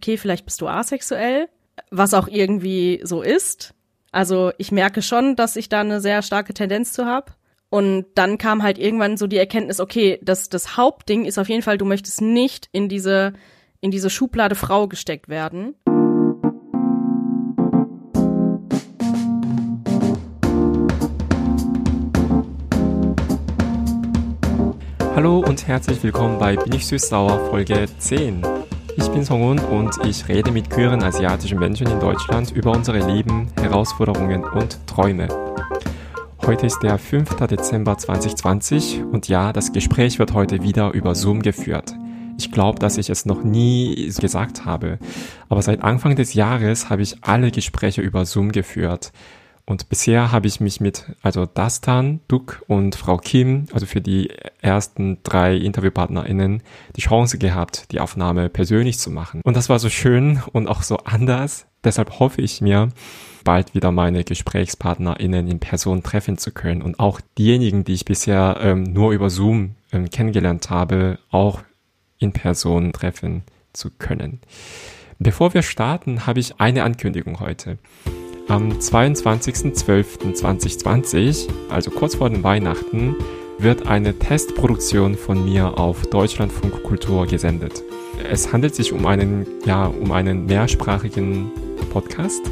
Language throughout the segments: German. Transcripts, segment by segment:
okay, vielleicht bist du asexuell, was auch irgendwie so ist. Also ich merke schon, dass ich da eine sehr starke Tendenz zu habe. Und dann kam halt irgendwann so die Erkenntnis, okay, das, das Hauptding ist auf jeden Fall, du möchtest nicht in diese, in diese Schublade Frau gesteckt werden. Hallo und herzlich willkommen bei Bin ich süß-sauer Folge 10. Ich bin Songun und ich rede mit queeren asiatischen Menschen in Deutschland über unsere Leben, Herausforderungen und Träume. Heute ist der 5. Dezember 2020 und ja, das Gespräch wird heute wieder über Zoom geführt. Ich glaube, dass ich es noch nie gesagt habe, aber seit Anfang des Jahres habe ich alle Gespräche über Zoom geführt. Und bisher habe ich mich mit, also Dastan, Duk und Frau Kim, also für die ersten drei InterviewpartnerInnen, die Chance gehabt, die Aufnahme persönlich zu machen. Und das war so schön und auch so anders. Deshalb hoffe ich mir, bald wieder meine GesprächspartnerInnen in Person treffen zu können und auch diejenigen, die ich bisher ähm, nur über Zoom ähm, kennengelernt habe, auch in Person treffen zu können. Bevor wir starten, habe ich eine Ankündigung heute. Am 22.12.2020, also kurz vor den Weihnachten, wird eine Testproduktion von mir auf Deutschlandfunk Kultur gesendet. Es handelt sich um einen, ja, um einen mehrsprachigen Podcast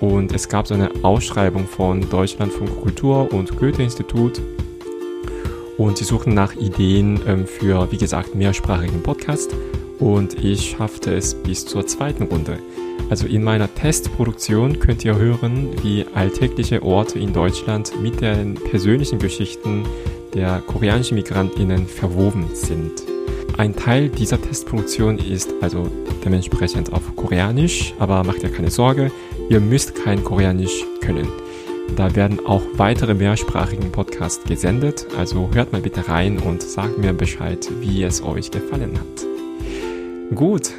und es gab so eine Ausschreibung von Deutschlandfunk Kultur und Goethe-Institut und sie suchen nach Ideen ähm, für, wie gesagt, mehrsprachigen Podcast und ich schaffte es bis zur zweiten Runde. Also in meiner Testproduktion könnt ihr hören, wie alltägliche Orte in Deutschland mit den persönlichen Geschichten der koreanischen Migrantinnen verwoben sind. Ein Teil dieser Testproduktion ist also dementsprechend auf Koreanisch, aber macht ihr keine Sorge, ihr müsst kein Koreanisch können. Da werden auch weitere mehrsprachigen Podcasts gesendet, also hört mal bitte rein und sagt mir Bescheid, wie es euch gefallen hat. Gut,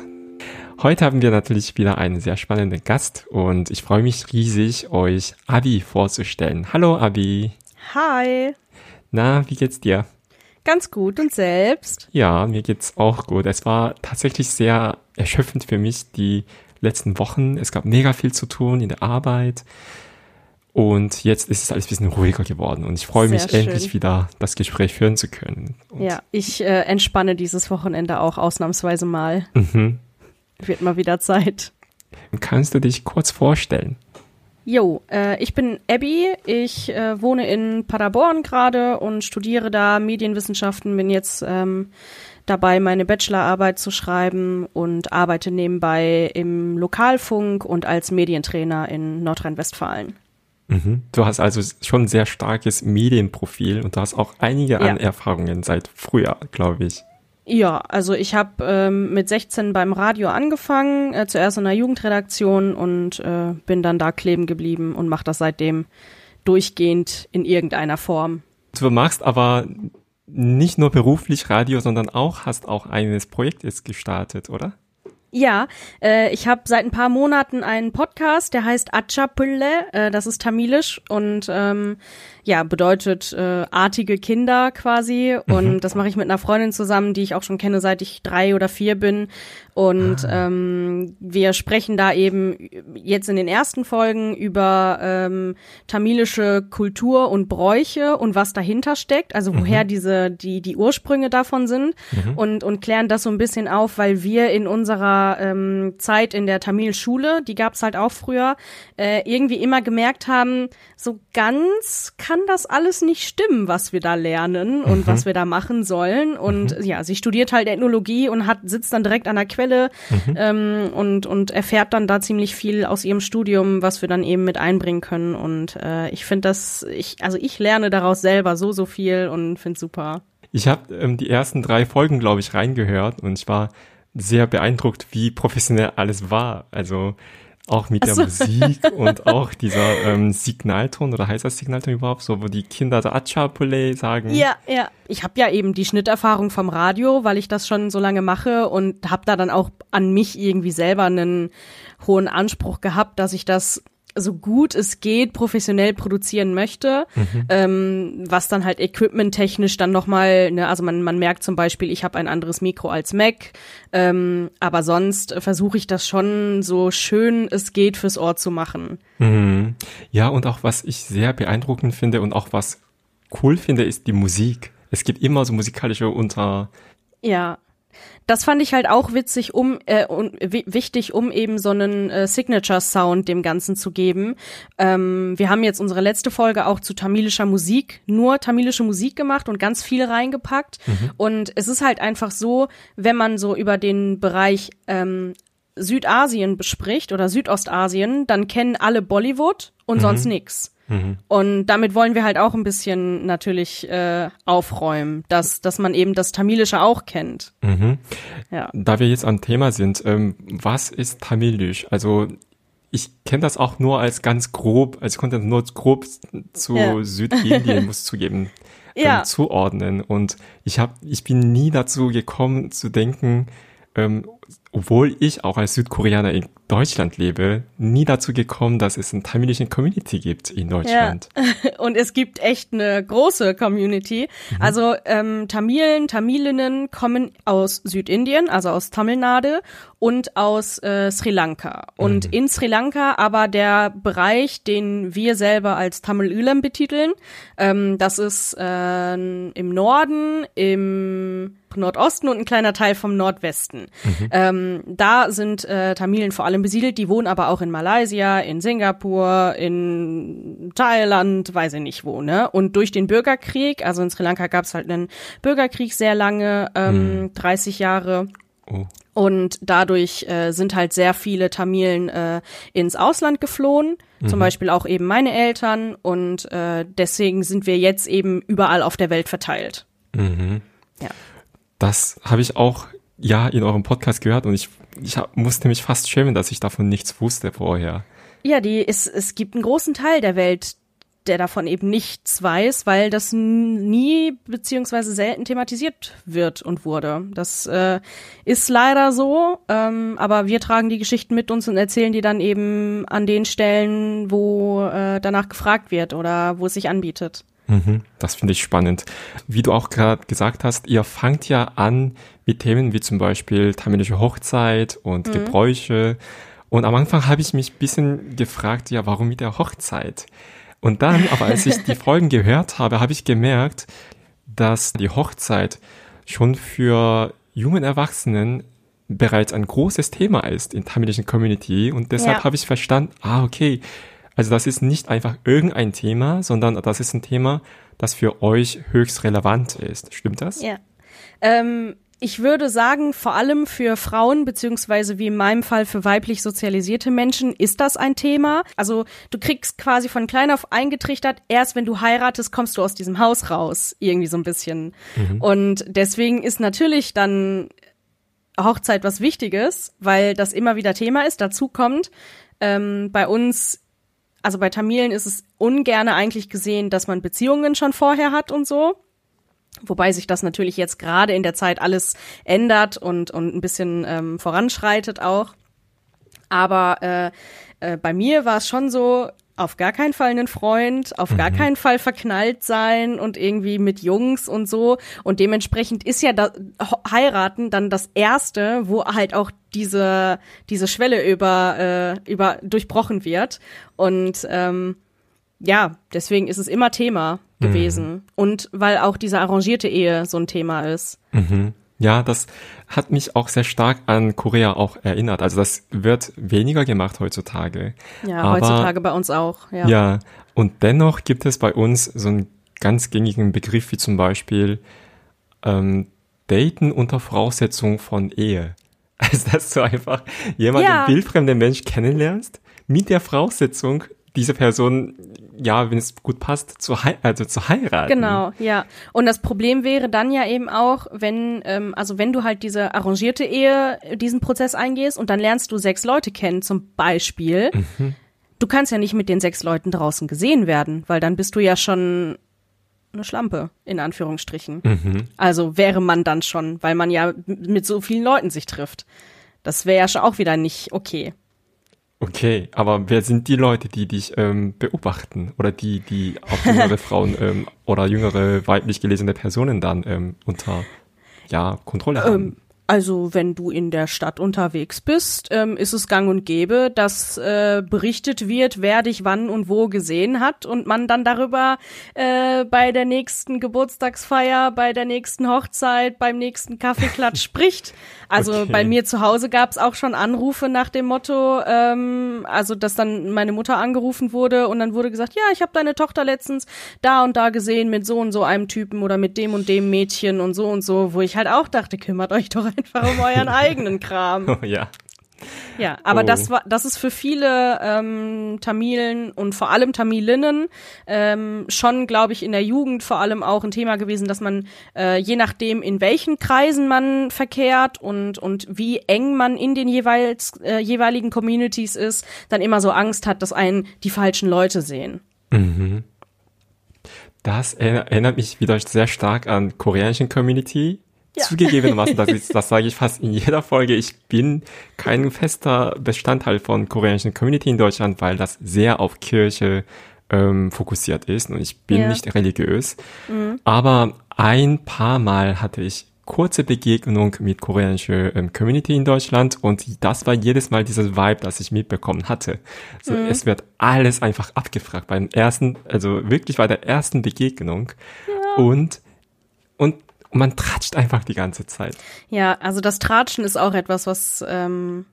Heute haben wir natürlich wieder einen sehr spannenden Gast und ich freue mich riesig, euch Abi vorzustellen. Hallo Abi. Hi. Na, wie geht's dir? Ganz gut und selbst? Ja, mir geht's auch gut. Es war tatsächlich sehr erschöpfend für mich die letzten Wochen. Es gab mega viel zu tun in der Arbeit. Und jetzt ist es alles ein bisschen ruhiger geworden und ich freue mich schön. endlich wieder, das Gespräch führen zu können. Und ja, ich äh, entspanne dieses Wochenende auch ausnahmsweise mal. Mhm. Wird mal wieder Zeit. Kannst du dich kurz vorstellen? Jo, äh, ich bin Abby. Ich äh, wohne in Paderborn gerade und studiere da Medienwissenschaften. Bin jetzt ähm, dabei, meine Bachelorarbeit zu schreiben und arbeite nebenbei im Lokalfunk und als Medientrainer in Nordrhein-Westfalen. Mhm. Du hast also schon ein sehr starkes Medienprofil und du hast auch einige ja. an Erfahrungen seit früher, glaube ich. Ja, also ich habe ähm, mit 16 beim Radio angefangen, äh, zuerst in der Jugendredaktion und äh, bin dann da kleben geblieben und mache das seitdem durchgehend in irgendeiner Form. Du machst aber nicht nur beruflich Radio, sondern auch hast auch eines Projektes gestartet, oder? Ja, äh, ich habe seit ein paar Monaten einen Podcast, der heißt Achapulle, äh, das ist tamilisch und ähm, ja, bedeutet äh, artige Kinder quasi. Mhm. Und das mache ich mit einer Freundin zusammen, die ich auch schon kenne, seit ich drei oder vier bin. Und ah. ähm, wir sprechen da eben jetzt in den ersten Folgen über ähm, tamilische Kultur und Bräuche und was dahinter steckt, also woher mhm. diese die die Ursprünge davon sind mhm. und und klären das so ein bisschen auf, weil wir in unserer ähm, Zeit in der Tamilschule, die gab's halt auch früher, äh, irgendwie immer gemerkt haben, so ganz kann das alles nicht stimmen, was wir da lernen und mhm. was wir da machen sollen. Und mhm. ja, sie studiert halt Ethnologie und hat, sitzt dann direkt an der Quelle mhm. ähm, und, und erfährt dann da ziemlich viel aus ihrem Studium, was wir dann eben mit einbringen können. Und äh, ich finde das, ich, also ich lerne daraus selber so, so viel und finde super. Ich habe ähm, die ersten drei Folgen, glaube ich, reingehört und ich war sehr beeindruckt, wie professionell alles war. Also auch mit der so. Musik und auch dieser ähm, Signalton oder heißt das Signalton überhaupt so, wo die Kinder so Achapule sagen. Ja, ja. Ich habe ja eben die Schnitterfahrung vom Radio, weil ich das schon so lange mache und habe da dann auch an mich irgendwie selber einen hohen Anspruch gehabt, dass ich das so gut es geht professionell produzieren möchte, mhm. ähm, was dann halt equipmenttechnisch dann nochmal, ne, also man, man merkt zum Beispiel, ich habe ein anderes Mikro als Mac, ähm, aber sonst versuche ich das schon so schön es geht fürs Ohr zu machen. Mhm. Ja, und auch was ich sehr beeindruckend finde und auch was cool finde, ist die Musik. Es gibt immer so musikalische Unter... Ja das fand ich halt auch witzig, um äh, und wichtig, um eben so einen äh, Signature Sound dem Ganzen zu geben. Ähm, wir haben jetzt unsere letzte Folge auch zu tamilischer Musik, nur tamilische Musik gemacht und ganz viel reingepackt. Mhm. Und es ist halt einfach so, wenn man so über den Bereich ähm, Südasien bespricht oder Südostasien, dann kennen alle Bollywood und mhm. sonst nix. Mhm. Und damit wollen wir halt auch ein bisschen natürlich äh, aufräumen, dass, dass man eben das Tamilische auch kennt. Mhm. Ja. Da wir jetzt am Thema sind, ähm, was ist Tamilisch? Also ich kenne das auch nur als ganz grob, also ich konnte nur grob zu ja. Südindien, muss zugeben, ähm, ja. zuordnen. Und ich habe, ich bin nie dazu gekommen zu denken, ähm, obwohl ich auch als Südkoreaner in Deutschland lebe, nie dazu gekommen, dass es eine tamilische Community gibt in Deutschland. Ja. Und es gibt echt eine große Community. Mhm. Also ähm, Tamilen, Tamilinnen kommen aus Südindien, also aus Tamil Nadu und aus äh, Sri Lanka. Und mhm. in Sri Lanka aber der Bereich, den wir selber als Tamil Ulam betiteln, ähm, das ist äh, im Norden, im Nordosten und ein kleiner Teil vom Nordwesten. Mhm. Ähm, da sind äh, Tamilen vor allem besiedelt, die wohnen aber auch in Malaysia, in Singapur, in Thailand, weiß ich nicht wo, ne? Und durch den Bürgerkrieg, also in Sri Lanka gab es halt einen Bürgerkrieg sehr lange, ähm, mhm. 30 Jahre. Oh. Und dadurch äh, sind halt sehr viele Tamilen äh, ins Ausland geflohen, mhm. zum Beispiel auch eben meine Eltern. Und äh, deswegen sind wir jetzt eben überall auf der Welt verteilt. Mhm. Ja. Das habe ich auch ja in eurem Podcast gehört und ich, ich hab, musste mich fast schämen, dass ich davon nichts wusste vorher. Ja, die ist, es gibt einen großen Teil der Welt, der davon eben nichts weiß, weil das nie beziehungsweise selten thematisiert wird und wurde. Das äh, ist leider so, ähm, aber wir tragen die Geschichten mit uns und erzählen die dann eben an den Stellen, wo äh, danach gefragt wird oder wo es sich anbietet. Mhm, das finde ich spannend. Wie du auch gerade gesagt hast, ihr fangt ja an mit Themen wie zum Beispiel tamilische Hochzeit und mhm. Gebräuche. Und am Anfang habe ich mich ein bisschen gefragt, ja, warum mit der Hochzeit? Und dann, aber als ich die Folgen gehört habe, habe ich gemerkt, dass die Hochzeit schon für jungen Erwachsenen bereits ein großes Thema ist in tamilischen Community. Und deshalb ja. habe ich verstanden, ah, okay, also das ist nicht einfach irgendein Thema, sondern das ist ein Thema, das für euch höchst relevant ist. Stimmt das? Ja. Ähm, ich würde sagen, vor allem für Frauen, beziehungsweise wie in meinem Fall für weiblich sozialisierte Menschen, ist das ein Thema. Also du kriegst quasi von klein auf eingetrichtert, erst wenn du heiratest, kommst du aus diesem Haus raus. Irgendwie so ein bisschen. Mhm. Und deswegen ist natürlich dann Hochzeit was Wichtiges, weil das immer wieder Thema ist. Dazu kommt, ähm, bei uns also bei Tamilen ist es ungerne eigentlich gesehen, dass man Beziehungen schon vorher hat und so. Wobei sich das natürlich jetzt gerade in der Zeit alles ändert und, und ein bisschen ähm, voranschreitet auch. Aber äh, äh, bei mir war es schon so, auf gar keinen Fall einen Freund, auf mhm. gar keinen Fall verknallt sein und irgendwie mit Jungs und so. Und dementsprechend ist ja das heiraten dann das erste, wo halt auch diese diese Schwelle über äh, über durchbrochen wird. Und ähm, ja, deswegen ist es immer Thema gewesen. Mhm. Und weil auch diese arrangierte Ehe so ein Thema ist. Mhm. Ja, das hat mich auch sehr stark an Korea auch erinnert. Also das wird weniger gemacht heutzutage. Ja, Aber, heutzutage bei uns auch. Ja. ja, und dennoch gibt es bei uns so einen ganz gängigen Begriff wie zum Beispiel ähm, Daten unter Voraussetzung von Ehe. Also dass du einfach jemanden, ja. wildfremden Mensch kennenlernst, mit der Voraussetzung, diese Person, ja, wenn es gut passt, zu, also zu heiraten. Genau, ja. Und das Problem wäre dann ja eben auch, wenn, ähm, also wenn du halt diese arrangierte Ehe, diesen Prozess eingehst und dann lernst du sechs Leute kennen, zum Beispiel. Mhm. Du kannst ja nicht mit den sechs Leuten draußen gesehen werden, weil dann bist du ja schon eine Schlampe, in Anführungsstrichen. Mhm. Also wäre man dann schon, weil man ja mit so vielen Leuten sich trifft. Das wäre ja schon auch wieder nicht okay. Okay, aber wer sind die Leute, die dich ähm, beobachten oder die, die auch jüngere Frauen ähm, oder jüngere weiblich gelesene Personen dann ähm, unter ja, Kontrolle haben? Also wenn du in der Stadt unterwegs bist, ähm, ist es gang und gäbe, dass äh, berichtet wird, wer dich wann und wo gesehen hat und man dann darüber äh, bei der nächsten Geburtstagsfeier, bei der nächsten Hochzeit, beim nächsten Kaffeeklatsch spricht. Also okay. bei mir zu Hause gab es auch schon Anrufe nach dem Motto, ähm, also dass dann meine Mutter angerufen wurde und dann wurde gesagt, ja, ich habe deine Tochter letztens da und da gesehen mit so und so einem Typen oder mit dem und dem Mädchen und so und so, wo ich halt auch dachte, kümmert euch doch einfach um euren eigenen Kram. Oh, ja. Ja, aber oh. das war, das ist für viele ähm, Tamilen und vor allem Tamilinnen ähm, schon, glaube ich, in der Jugend vor allem auch ein Thema gewesen, dass man äh, je nachdem, in welchen Kreisen man verkehrt und und wie eng man in den jeweils äh, jeweiligen Communities ist, dann immer so Angst hat, dass einen die falschen Leute sehen. Mhm. Das erinnert mich wieder sehr stark an koreanischen Community, ja. Zugegebenermaßen, das, ist, das sage ich fast in jeder Folge, ich bin kein fester Bestandteil von koreanischen Community in Deutschland, weil das sehr auf Kirche ähm, fokussiert ist und ich bin ja. nicht religiös. Mhm. Aber ein paar Mal hatte ich kurze Begegnung mit koreanischer ähm, Community in Deutschland und das war jedes Mal dieses Vibe, das ich mitbekommen hatte. So, mhm. Es wird alles einfach abgefragt beim ersten, also wirklich bei der ersten Begegnung ja. und und und man tratscht einfach die ganze Zeit. Ja, also das Tratschen ist auch etwas, was, ähm,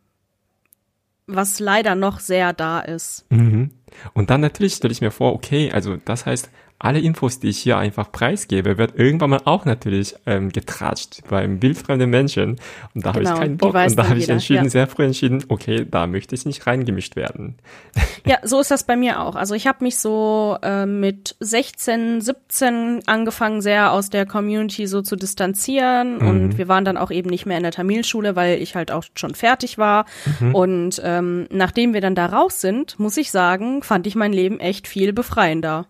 was leider noch sehr da ist. Mhm. Und dann natürlich stelle ich mir vor, okay, also das heißt, alle Infos, die ich hier einfach preisgebe, wird irgendwann mal auch natürlich ähm, getratscht beim wildfremden Menschen. Und da genau, habe ich keinen Bock. Und da habe ich entschieden, ja. sehr früh entschieden, okay, da möchte ich nicht reingemischt werden. Ja, so ist das bei mir auch. Also ich habe mich so äh, mit 16, 17 angefangen, sehr aus der Community so zu distanzieren. Mhm. Und wir waren dann auch eben nicht mehr in der Tamilschule, weil ich halt auch schon fertig war. Mhm. Und ähm, nachdem wir dann da raus sind, muss ich sagen, fand ich mein Leben echt viel befreiender.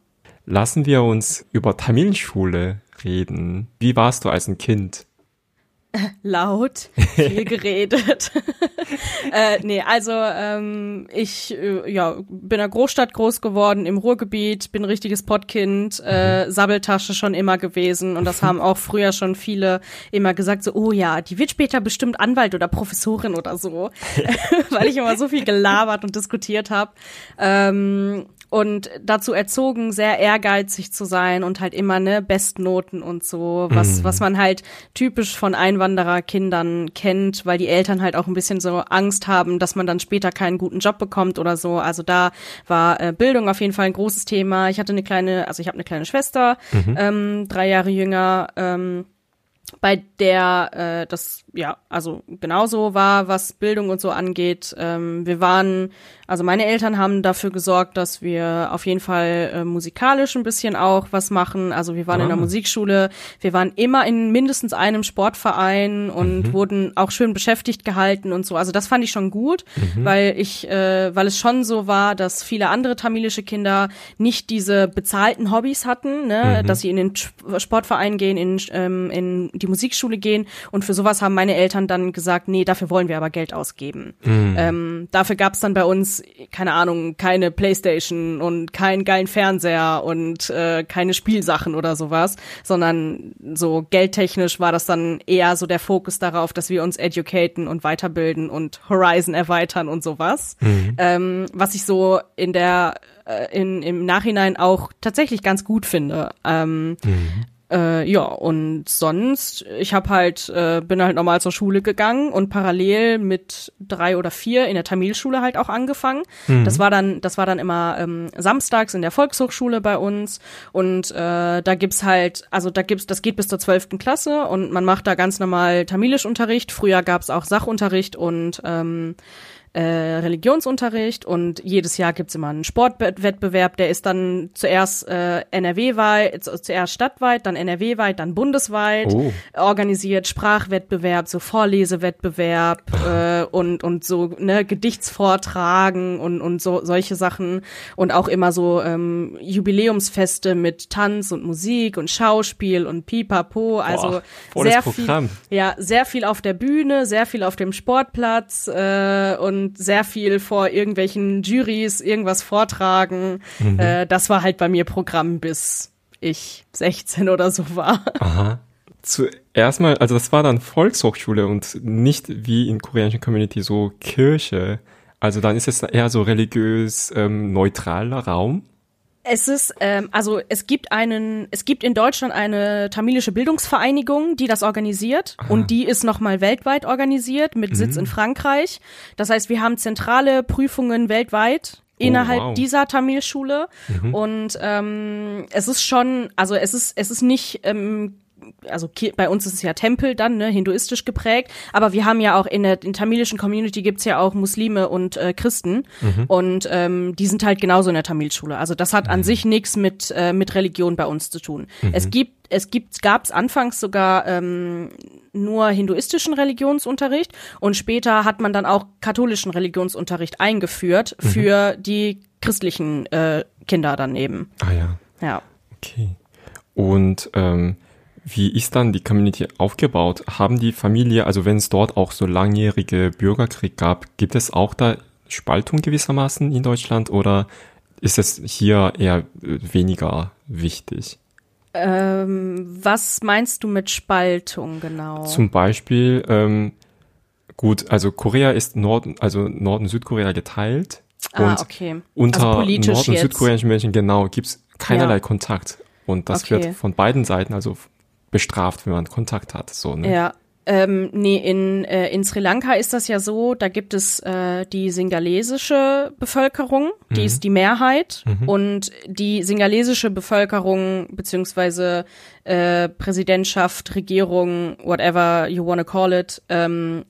Lassen wir uns über Tamilschule reden. Wie warst du als ein Kind? Laut, viel geredet. äh, nee, also ähm, ich äh, ja, bin in der Großstadt groß geworden, im Ruhrgebiet, bin ein richtiges Pottkind, äh, mhm. Sabbeltasche schon immer gewesen und das haben auch früher schon viele immer gesagt, so, oh ja, die wird später bestimmt Anwalt oder Professorin oder so, weil ich immer so viel gelabert und diskutiert habe. Ähm, und dazu erzogen, sehr ehrgeizig zu sein und halt immer ne Bestnoten und so, was mm. was man halt typisch von Einwandererkindern kennt, weil die Eltern halt auch ein bisschen so Angst haben, dass man dann später keinen guten Job bekommt oder so. Also da war äh, Bildung auf jeden Fall ein großes Thema. Ich hatte eine kleine, also ich habe eine kleine Schwester, mhm. ähm, drei Jahre jünger. Ähm, bei der äh, das ja also genauso war, was Bildung und so angeht. Ähm, wir waren also meine Eltern haben dafür gesorgt, dass wir auf jeden Fall äh, musikalisch ein bisschen auch was machen. Also wir waren ah. in der ah. Musikschule, wir waren immer in mindestens einem Sportverein und mhm. wurden auch schön beschäftigt gehalten und so. Also das fand ich schon gut, mhm. weil ich, äh, weil es schon so war, dass viele andere tamilische Kinder nicht diese bezahlten Hobbys hatten, ne? Mhm. dass sie in den Sportverein gehen, in, ähm, in die Musikschule gehen. Und für sowas haben meine Eltern dann gesagt, nee, dafür wollen wir aber Geld ausgeben. Mhm. Ähm, dafür gab es dann bei uns keine Ahnung, keine Playstation und keinen geilen Fernseher und äh, keine Spielsachen oder sowas, sondern so geldtechnisch war das dann eher so der Fokus darauf, dass wir uns educaten und weiterbilden und Horizon erweitern und sowas. Mhm. Ähm, was ich so in der äh, in, im Nachhinein auch tatsächlich ganz gut finde. Ähm, mhm. Äh, ja, und sonst, ich habe halt, äh, bin halt normal zur Schule gegangen und parallel mit drei oder vier in der Tamilschule halt auch angefangen. Mhm. Das war dann, das war dann immer ähm, samstags in der Volkshochschule bei uns und äh, da gibt's halt, also da gibt's, das geht bis zur zwölften Klasse und man macht da ganz normal Tamilischunterricht. Früher gab's auch Sachunterricht und ähm, äh, Religionsunterricht und jedes Jahr gibt's immer einen Sportwettbewerb, der ist dann zuerst äh, NRW-weit, zuerst stadtweit, dann NRW-weit, dann bundesweit. Oh. organisiert, Sprachwettbewerb, so Vorlesewettbewerb äh, und, und so ne, Gedichtsvortragen und, und so solche Sachen. Und auch immer so ähm, Jubiläumsfeste mit Tanz und Musik und Schauspiel und Pipapo, also Boah, sehr viel, ja, sehr viel auf der Bühne, sehr viel auf dem Sportplatz äh, und und sehr viel vor irgendwelchen Juries irgendwas vortragen. Mhm. Äh, das war halt bei mir Programm, bis ich 16 oder so war. Aha. Zuerst mal, also das war dann Volkshochschule und nicht wie in koreanischen Community so Kirche. Also dann ist es eher so religiös ähm, neutraler Raum. Es ist, ähm, also es gibt einen, es gibt in Deutschland eine tamilische Bildungsvereinigung, die das organisiert Aha. und die ist nochmal weltweit organisiert mit Sitz mhm. in Frankreich. Das heißt, wir haben zentrale Prüfungen weltweit oh, innerhalb wow. dieser Tamilschule mhm. und ähm, es ist schon, also es ist, es ist nicht ähm, also bei uns ist es ja Tempel dann, ne, hinduistisch geprägt, aber wir haben ja auch in der in tamilischen Community gibt's ja auch Muslime und äh, Christen mhm. und ähm, die sind halt genauso in der Tamilschule. Also das hat an mhm. sich nichts mit äh, mit Religion bei uns zu tun. Mhm. Es gibt es gibt gab's anfangs sogar ähm, nur hinduistischen Religionsunterricht und später hat man dann auch katholischen Religionsunterricht eingeführt mhm. für die christlichen äh, Kinder dann eben. Ah ja. Ja. Okay. Und ähm, wie ist dann die Community aufgebaut? Haben die Familie, also wenn es dort auch so langjährige Bürgerkrieg gab, gibt es auch da Spaltung gewissermaßen in Deutschland oder ist es hier eher weniger wichtig? Ähm, was meinst du mit Spaltung genau? Zum Beispiel, ähm, gut, also Korea ist Norden, also Norden Südkorea geteilt. Ah, und okay. unter also Nord- und südkoreanischen Menschen genau gibt's keinerlei ja. Kontakt. Und das okay. wird von beiden Seiten, also bestraft, wenn man Kontakt hat. So, ne? Ja. Ähm, nee, in, äh, in Sri Lanka ist das ja so, da gibt es äh, die singalesische Bevölkerung, die mhm. ist die Mehrheit mhm. und die singalesische Bevölkerung beziehungsweise äh, Präsidentschaft, Regierung, whatever you wanna call it, ähm,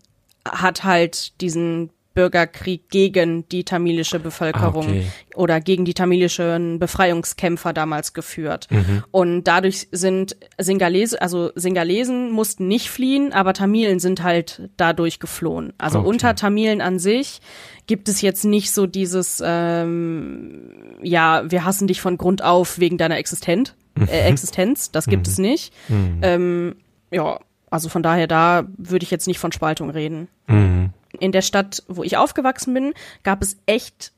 hat halt diesen Bürgerkrieg gegen die tamilische Bevölkerung ah, okay. oder gegen die tamilischen Befreiungskämpfer damals geführt. Mhm. Und dadurch sind Singalesen, also Singalesen mussten nicht fliehen, aber Tamilen sind halt dadurch geflohen. Also okay. unter Tamilen an sich gibt es jetzt nicht so dieses, ähm, ja, wir hassen dich von Grund auf wegen deiner Existenz. Äh, Existenz. Das gibt mhm. es nicht. Mhm. Ähm, ja, also von daher, da würde ich jetzt nicht von Spaltung reden. Mhm in der Stadt, wo ich aufgewachsen bin, gab es echt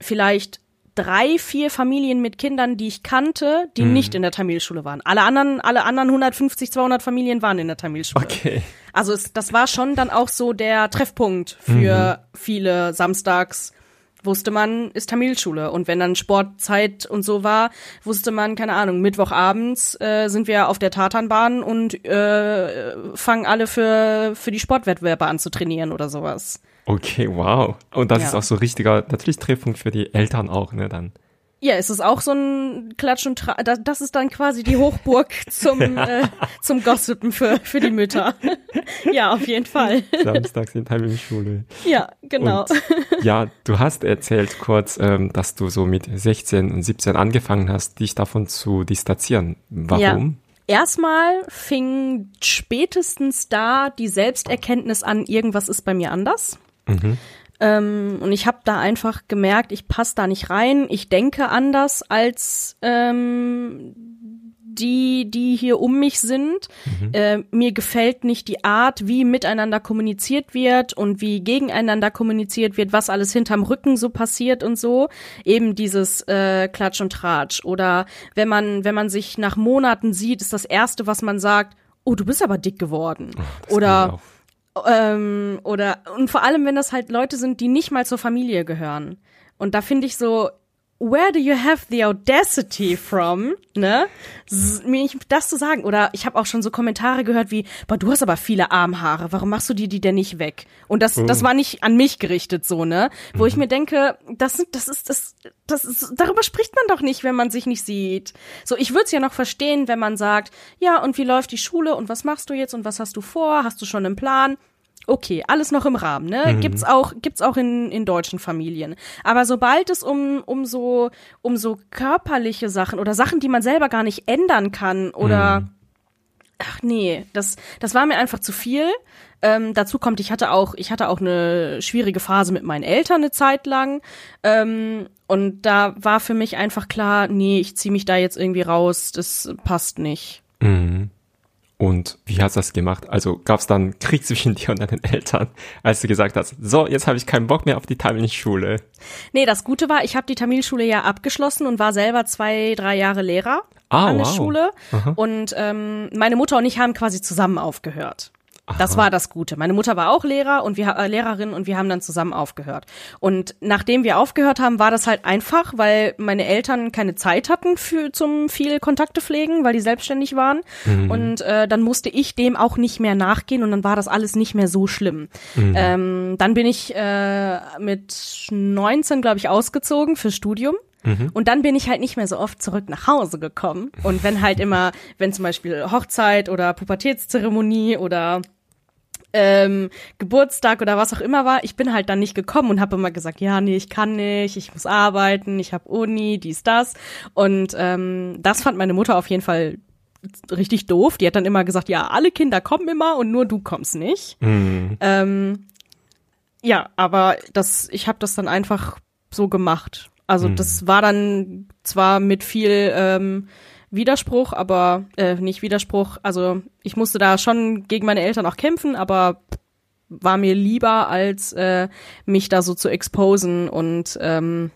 vielleicht drei, vier Familien mit Kindern, die ich kannte, die mhm. nicht in der Tamilschule waren. Alle anderen, alle anderen 150, 200 Familien waren in der Tamilschule. Okay. Also es, das war schon dann auch so der Treffpunkt für mhm. viele samstags wusste man, ist Tamilschule. Und wenn dann Sportzeit und so war, wusste man, keine Ahnung, Mittwochabends äh, sind wir auf der Tatanbahn und äh, fangen alle für, für die Sportwettbewerbe an zu trainieren oder sowas. Okay, wow. Und das ja. ist auch so richtiger, natürlich Treffpunkt für die Eltern auch, ne, dann. Ja, es ist auch so ein Klatsch und Tra das, ist dann quasi die Hochburg zum äh, zum Gossipen für für die Mütter. ja, auf jeden Fall. Samstags in Heimschule. Ja, genau. Und, ja, du hast erzählt kurz, ähm, dass du so mit 16 und 17 angefangen hast, dich davon zu distanzieren. Warum? Ja. Erstmal fing spätestens da die Selbsterkenntnis an, irgendwas ist bei mir anders. Mhm. Ähm, und ich habe da einfach gemerkt, ich passe da nicht rein. Ich denke anders als ähm, die, die hier um mich sind. Mhm. Äh, mir gefällt nicht die Art, wie miteinander kommuniziert wird und wie gegeneinander kommuniziert wird, was alles hinterm Rücken so passiert und so. Eben dieses äh, Klatsch und Tratsch. Oder wenn man, wenn man sich nach Monaten sieht, ist das Erste, was man sagt, oh, du bist aber dick geworden. Oh, Oder ähm, oder und vor allem, wenn das halt Leute sind, die nicht mal zur Familie gehören. Und da finde ich so, where do you have the audacity from, ne? Mir das zu sagen. Oder ich habe auch schon so Kommentare gehört wie, boah, du hast aber viele Armhaare, warum machst du dir die denn nicht weg? Und das, oh. das war nicht an mich gerichtet so, ne? Wo mhm. ich mir denke, das, das ist, das, das ist, darüber spricht man doch nicht, wenn man sich nicht sieht. So, ich würde es ja noch verstehen, wenn man sagt, ja, und wie läuft die Schule und was machst du jetzt und was hast du vor? Hast du schon einen Plan? Okay, alles noch im Rahmen, ne? Mhm. Gibt's auch, gibt's auch in, in deutschen Familien. Aber sobald es um, um so, um so körperliche Sachen oder Sachen, die man selber gar nicht ändern kann oder, mhm. ach nee, das, das war mir einfach zu viel. Ähm, dazu kommt, ich hatte auch, ich hatte auch eine schwierige Phase mit meinen Eltern eine Zeit lang. Ähm, und da war für mich einfach klar, nee, ich ziehe mich da jetzt irgendwie raus, das passt nicht. Mhm. Und wie hast du das gemacht? Also gab es dann Krieg zwischen dir und deinen Eltern, als du gesagt hast, so, jetzt habe ich keinen Bock mehr auf die Tamilschule. Nee, das Gute war, ich habe die Tamilschule ja abgeschlossen und war selber zwei, drei Jahre Lehrer Ah, an der wow. Schule. Aha. Und ähm, meine Mutter und ich haben quasi zusammen aufgehört. Das war das Gute. Meine Mutter war auch Lehrer und wir äh, Lehrerin und wir haben dann zusammen aufgehört. Und nachdem wir aufgehört haben, war das halt einfach, weil meine Eltern keine Zeit hatten für zum viel Kontakte pflegen, weil die selbstständig waren. Und äh, dann musste ich dem auch nicht mehr nachgehen und dann war das alles nicht mehr so schlimm. Ähm, dann bin ich äh, mit 19, glaube ich, ausgezogen fürs Studium. Und dann bin ich halt nicht mehr so oft zurück nach Hause gekommen. Und wenn halt immer, wenn zum Beispiel Hochzeit oder Pubertätszeremonie oder ähm, Geburtstag oder was auch immer war, ich bin halt dann nicht gekommen und habe immer gesagt, ja, nee, ich kann nicht, ich muss arbeiten, ich habe Uni, dies, das. Und ähm, das fand meine Mutter auf jeden Fall richtig doof. Die hat dann immer gesagt, ja, alle Kinder kommen immer und nur du kommst nicht. Mhm. Ähm, ja, aber das, ich habe das dann einfach so gemacht. Also das war dann zwar mit viel ähm, Widerspruch, aber äh, nicht Widerspruch. Also ich musste da schon gegen meine Eltern auch kämpfen, aber war mir lieber, als äh, mich da so zu exposen und ähm,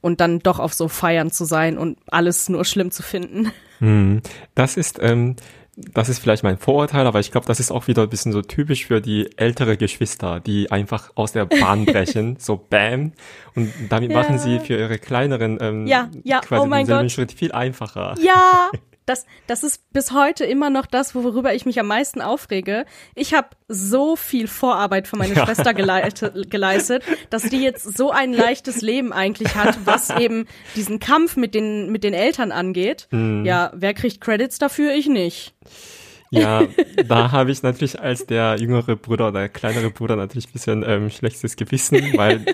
und dann doch auf so Feiern zu sein und alles nur schlimm zu finden. Mhm. Das ist, ähm, das ist vielleicht mein Vorurteil, aber ich glaube, das ist auch wieder ein bisschen so typisch für die ältere Geschwister, die einfach aus der Bahn brechen, so bam, und damit Ja. machen sie für ihre kleineren ähm, Ja, ja, quasi oh denselben Gott. Schritt viel einfacher. Ja, das, das ist bis heute immer noch das, worüber ich mich am meisten aufrege. Ich habe so viel Vorarbeit für meine Ja. Schwester geleistet, geleistet, dass die jetzt so ein leichtes Leben eigentlich hat, was eben diesen Kampf mit den, mit den Eltern angeht. Mhm. Ja, wer kriegt Credits dafür? Ich nicht. Ja, da habe ich natürlich als der jüngere Bruder oder kleinere Bruder natürlich ein bisschen ähm, schlechtes Gewissen, weil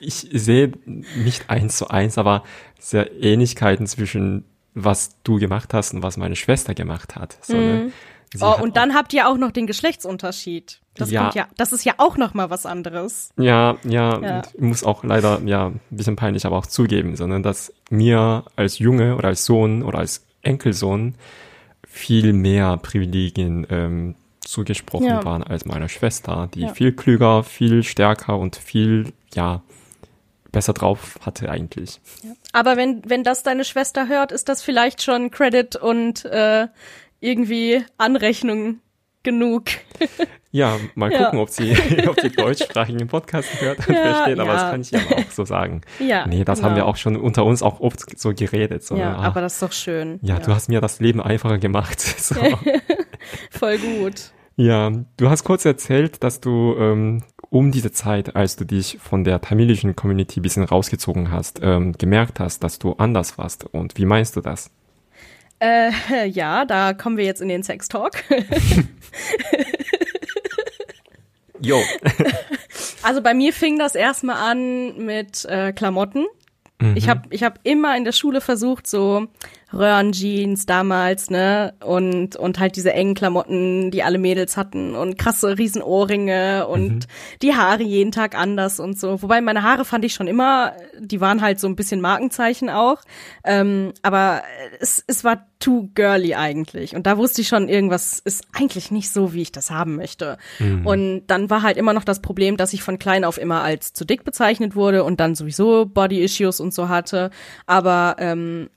ich sehe nicht eins zu eins, aber sehr Ähnlichkeiten zwischen was du gemacht hast und was meine Schwester gemacht hat. So, ne? Sie Oh, und dann habt ihr auch noch den Geschlechtsunterschied. Das Ja. kommt ja, das ist ja auch noch mal was anderes. Ja, ja, Ja. und ich muss auch leider, ja, ein bisschen peinlich, aber auch zugeben, sondern dass mir als Junge oder als Sohn oder als Enkelsohn viel mehr Privilegien ähm, zugesprochen Ja. waren als meiner Schwester, die viel klüger, viel stärker und viel, ja, besser drauf hatte eigentlich. Aber wenn, wenn das deine Schwester hört, ist das vielleicht schon Credit und äh, irgendwie Anrechnung genug. Ja, mal Ja. gucken, ob sie, ob die deutschsprachigen Podcasts hört und Ja, versteht, aber ja. das kann ich ja auch so sagen. Ja, Nee, das genau. haben wir auch schon unter uns auch oft so geredet. So, Ja, ah, aber das ist doch schön. Ja, du hast mir das Leben einfacher gemacht. So. voll gut. ja, du hast kurz erzählt, dass du ähm, um diese Zeit, als du dich von der tamilischen Community ein bisschen rausgezogen hast, ähm, gemerkt hast, dass du anders warst. Und wie meinst du das? Äh, ja, da kommen wir jetzt in den Sex Talk. Jo. Also bei mir fing das erstmal an mit äh, Klamotten. Mhm. Ich habe ich hab immer in der Schule versucht, so Röhrenjeans damals, ne? Und, und halt diese engen Klamotten, die alle Mädels hatten und krasse Riesenohrringe und Mhm. die Haare jeden Tag anders und so. Wobei meine Haare fand ich schon immer, die waren halt so ein bisschen Markenzeichen auch. Ähm, aber es, es war too girly eigentlich. Und da wusste ich schon, irgendwas ist eigentlich nicht so, wie ich das haben möchte. Und dann war halt immer noch das Problem, dass ich von klein auf immer als zu dick bezeichnet wurde und dann sowieso Body Issues und so hatte. Aber ähm,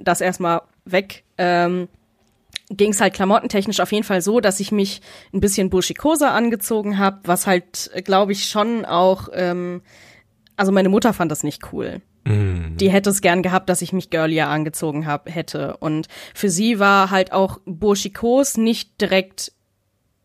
das erstmal weg. Ähm, ging es halt klamottentechnisch auf jeden Fall so, dass ich mich ein bisschen burschikoser angezogen habe, was halt, glaube ich, schon auch, ähm, also meine Mutter fand das nicht cool. Mm. Die hätte es gern gehabt, dass ich mich girlier angezogen hab, hätte. Und für sie war halt auch burschikos nicht direkt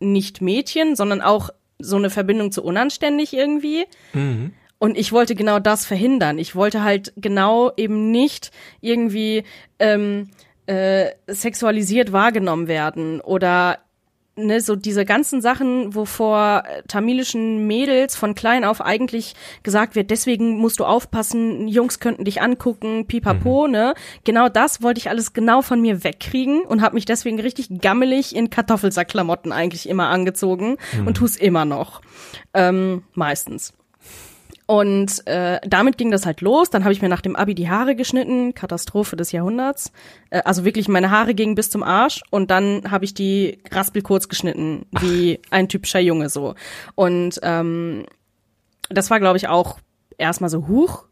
nicht Mädchen, sondern auch so eine Verbindung zu unanständig irgendwie. Mhm. Und ich wollte genau das verhindern. Ich wollte halt genau eben nicht irgendwie ähm, äh, sexualisiert wahrgenommen werden oder ne, so diese ganzen Sachen, wovor äh, tamilischen Mädels von klein auf eigentlich gesagt wird, deswegen musst du aufpassen, Jungs könnten dich angucken, pipapo, ne? Genau das wollte ich alles genau von mir wegkriegen und habe mich deswegen richtig gammelig in Kartoffelsackklamotten eigentlich immer angezogen und tu's immer noch. Ähm, meistens. Und äh, damit ging das halt los. Dann habe ich mir nach dem Abi die Haare geschnitten, Katastrophe des Jahrhunderts. Äh, also wirklich, meine Haare gingen bis zum Arsch und dann habe ich die raspelkurz geschnitten, wie Ach. ein typischer Junge so. Und ähm, das war, glaube ich, auch erstmal so huch.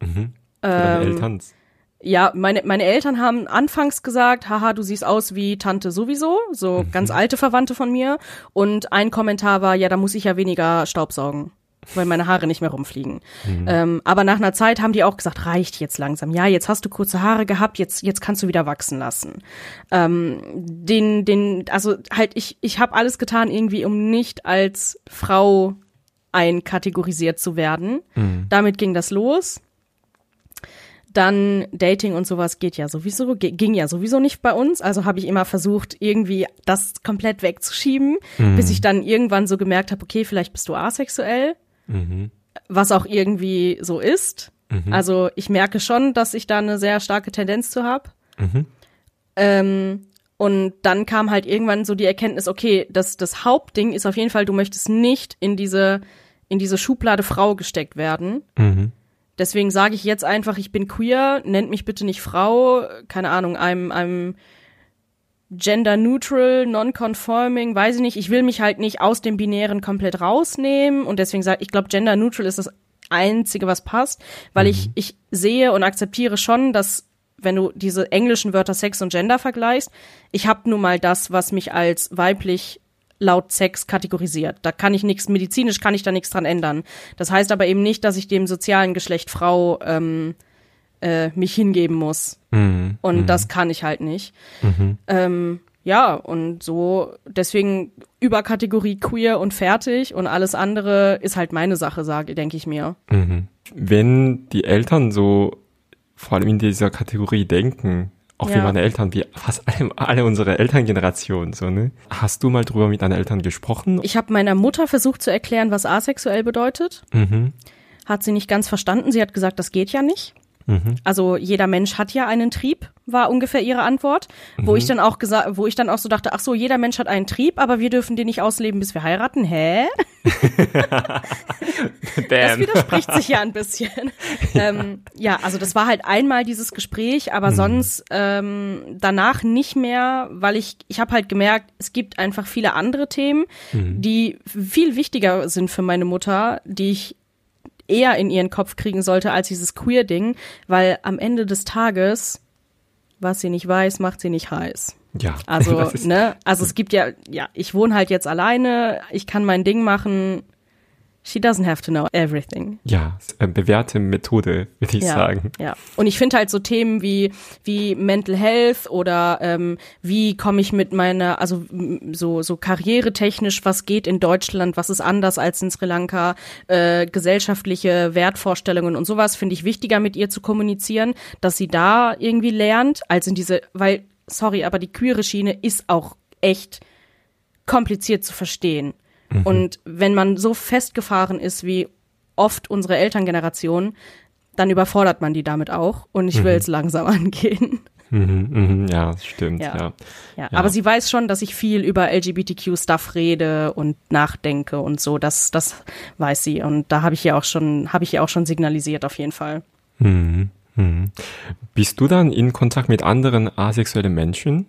Mhm. Ähm, Elterns. Ja, meine, meine Eltern haben anfangs gesagt, haha, du siehst aus wie Tante sowieso, so mhm. ganz alte Verwandte von mir. Und ein Kommentar war, ja, da muss ich ja weniger Staubsaugen weil meine Haare nicht mehr rumfliegen. Mhm. Ähm, aber nach einer Zeit haben die auch gesagt, reicht jetzt langsam. Ja, jetzt hast du kurze Haare gehabt, jetzt jetzt kannst du wieder wachsen lassen. Ähm, den den also halt ich ich habe alles getan irgendwie, um nicht als Frau einkategorisiert zu werden. Mhm. Damit ging das los. Dann Dating und sowas geht ja sowieso, ging ja sowieso nicht bei uns. Also habe ich immer versucht, irgendwie das komplett wegzuschieben, mhm. bis ich dann irgendwann so gemerkt habe, okay, vielleicht bist du asexuell. Mhm. Was auch irgendwie so ist. Mhm. Also ich merke schon, dass ich da eine sehr starke Tendenz zu habe. Mhm. Ähm, und dann kam halt irgendwann so die Erkenntnis, okay, das, das Hauptding ist auf jeden Fall, du möchtest nicht in diese, in diese Schublade Frau gesteckt werden. Mhm. Deswegen sage ich jetzt einfach, ich bin queer, nennt mich bitte nicht Frau, keine Ahnung, einem, einem gender neutral, non-conforming, weiß ich nicht, ich will mich halt nicht aus dem Binären komplett rausnehmen und deswegen sage ich glaube, gender neutral ist das einzige, was passt, weil mhm. ich, ich sehe und akzeptiere schon, dass wenn du diese englischen Wörter Sex und Gender vergleichst, ich habe nun mal das, was mich als weiblich laut Sex kategorisiert. Da kann ich nichts, medizinisch kann ich da nichts dran ändern. Das heißt aber eben nicht, dass ich dem sozialen Geschlecht Frau ähm, äh, mich hingeben muss. Mhm. Und mhm. das kann ich halt nicht. Mhm. Ähm, ja, und so, deswegen Überkategorie queer und fertig und alles andere ist halt meine Sache, sage, denke ich mir. Mhm. Wenn die Eltern so vor allem in dieser Kategorie denken, auch ja. wie meine Eltern, wie fast alle, alle unsere Elterngenerationen, so, ne? Hast du mal drüber mit deinen Eltern gesprochen? Ich habe meiner Mutter versucht zu erklären, was asexuell bedeutet. Mhm. Hat sie nicht ganz verstanden. Sie hat gesagt, das geht ja nicht. Mhm. Also jeder Mensch hat ja einen Trieb, war ungefähr ihre Antwort, mhm. wo ich dann auch gesagt, wo ich dann auch so dachte, ach so, jeder Mensch hat einen Trieb, aber wir dürfen den nicht ausleben, bis wir heiraten. Hä? das widerspricht sich ja ein bisschen. ja. Ähm, ja, also das war halt einmal dieses Gespräch, aber mhm. sonst ähm, danach nicht mehr, weil ich ich habe halt gemerkt, es gibt einfach viele andere Themen, mhm. die viel wichtiger sind für meine Mutter, die ich eher in ihren Kopf kriegen sollte als dieses Queer-Ding, weil am Ende des Tages, was sie nicht weiß, macht sie nicht heiß. Ja. Also, ne, also es gibt ja, ja, ich wohne halt jetzt alleine, ich kann mein Ding machen, She doesn't have to know everything. Ja, bewährte Methode, würde ich ja, sagen. Ja. Und ich finde halt so Themen wie wie Mental Health oder ähm, wie komme ich mit meiner, also so so karrieretechnisch, was geht in Deutschland, was ist anders als in Sri Lanka, äh, gesellschaftliche Wertvorstellungen und sowas finde ich wichtiger mit ihr zu kommunizieren, dass sie da irgendwie lernt, als in diese, weil sorry, aber die queere Schiene ist auch echt kompliziert zu verstehen. Mhm. Und wenn man so festgefahren ist wie oft unsere Elterngeneration, dann überfordert man die damit auch. Und ich will mhm. es langsam angehen. Mhm, mhm, ja, stimmt, ja. Ja. ja. Aber sie weiß schon, dass ich viel über LGBTQ-Stuff rede und nachdenke und so. Das, das weiß sie. Und da habe ich ja auch schon, habe ich ja auch schon signalisiert, auf jeden Fall. Mhm, mhm. Bist du dann in Kontakt mit anderen asexuellen Menschen?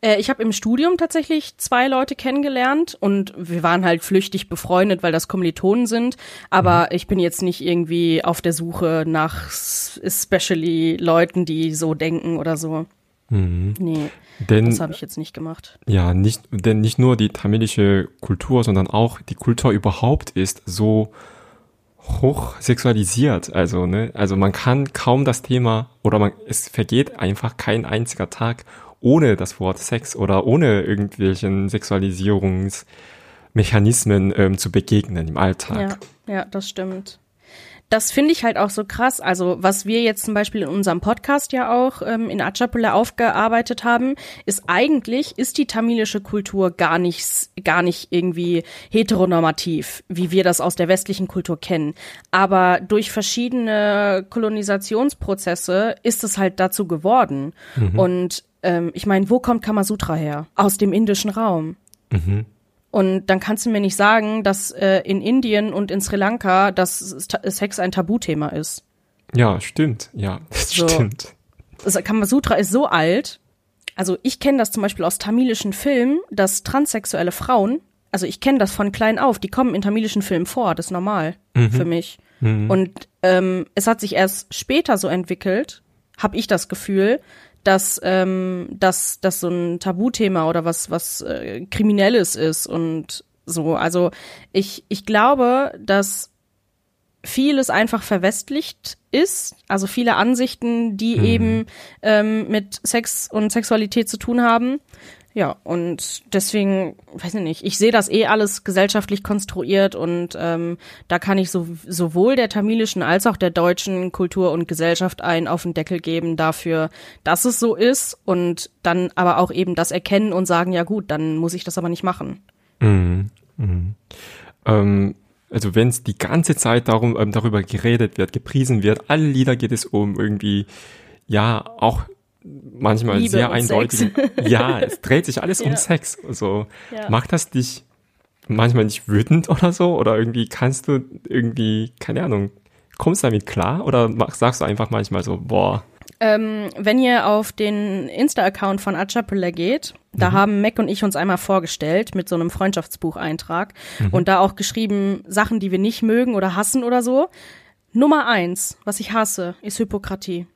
Äh, ich habe im Studium tatsächlich zwei Leute kennengelernt und wir waren halt flüchtig befreundet, weil das Kommilitonen sind. Aber mhm. ich bin jetzt nicht irgendwie auf der Suche nach especially Leuten, die so denken oder so. Mhm. Nee, denn, das habe ich jetzt nicht gemacht. Ja, nicht, denn nicht nur die tamilische Kultur, sondern auch die Kultur überhaupt ist so hoch sexualisiert. Also, ne, also man kann kaum das Thema oder man, es vergeht einfach kein einziger Tag, ohne das Wort Sex oder ohne irgendwelchen Sexualisierungsmechanismen ähm, zu begegnen im Alltag. Ja, ja, das stimmt. Das finde ich halt auch so krass. Also was wir jetzt zum Beispiel in unserem Podcast ja auch ähm, in Acapulco aufgearbeitet haben, ist eigentlich ist die tamilische Kultur gar nicht gar nicht irgendwie heteronormativ, wie wir das aus der westlichen Kultur kennen. Aber durch verschiedene Kolonisationsprozesse ist es halt dazu geworden. Mhm. Und ähm, ich meine, wo kommt Kamasutra her? Aus dem indischen Raum. Mhm. Und dann kannst du mir nicht sagen, dass äh, in Indien und in Sri Lanka das Sex ein Tabuthema ist. Ja, stimmt. Ja, das so. stimmt. Das Kamasutra ist so alt. Also ich kenne das zum Beispiel aus tamilischen Filmen, dass transsexuelle Frauen, also ich kenne das von klein auf, die kommen in tamilischen Filmen vor, das ist normal mhm. für mich. Mhm. Und ähm, es hat sich erst später so entwickelt, habe ich das Gefühl, dass ähm, dass das so ein Tabuthema oder was was äh, kriminelles ist und so. Also ich ich glaube, dass vieles einfach verwestlicht ist, also viele Ansichten, die mhm. eben ähm, mit Sex und Sexualität zu tun haben. Ja, und deswegen, weiß ich nicht, ich sehe das eh alles gesellschaftlich konstruiert und ähm, da kann ich so, sowohl der tamilischen als auch der deutschen Kultur und Gesellschaft einen auf den Deckel geben dafür, dass es so ist und dann aber auch eben das erkennen und sagen, ja gut, dann muss ich das aber nicht machen. Mhm. Mhm. Ähm, also wenn es die ganze Zeit darum, ähm, darüber geredet wird, gepriesen wird, alle Lieder geht es um irgendwie, ja, auch manchmal Liebe sehr eindeutig. Ja, es dreht sich alles ja. um Sex. Also ja. macht das dich manchmal nicht wütend oder so? Oder irgendwie kannst du irgendwie, keine Ahnung, kommst du damit klar? Oder sagst du einfach manchmal so, boah. Ähm, wenn ihr auf den Insta-Account von Achapella geht, da mhm. haben Mac und ich uns einmal vorgestellt mit so einem Freundschaftsbucheintrag mhm. und da auch geschrieben, Sachen, die wir nicht mögen oder hassen oder so. Nummer eins, was ich hasse, ist Hypokratie.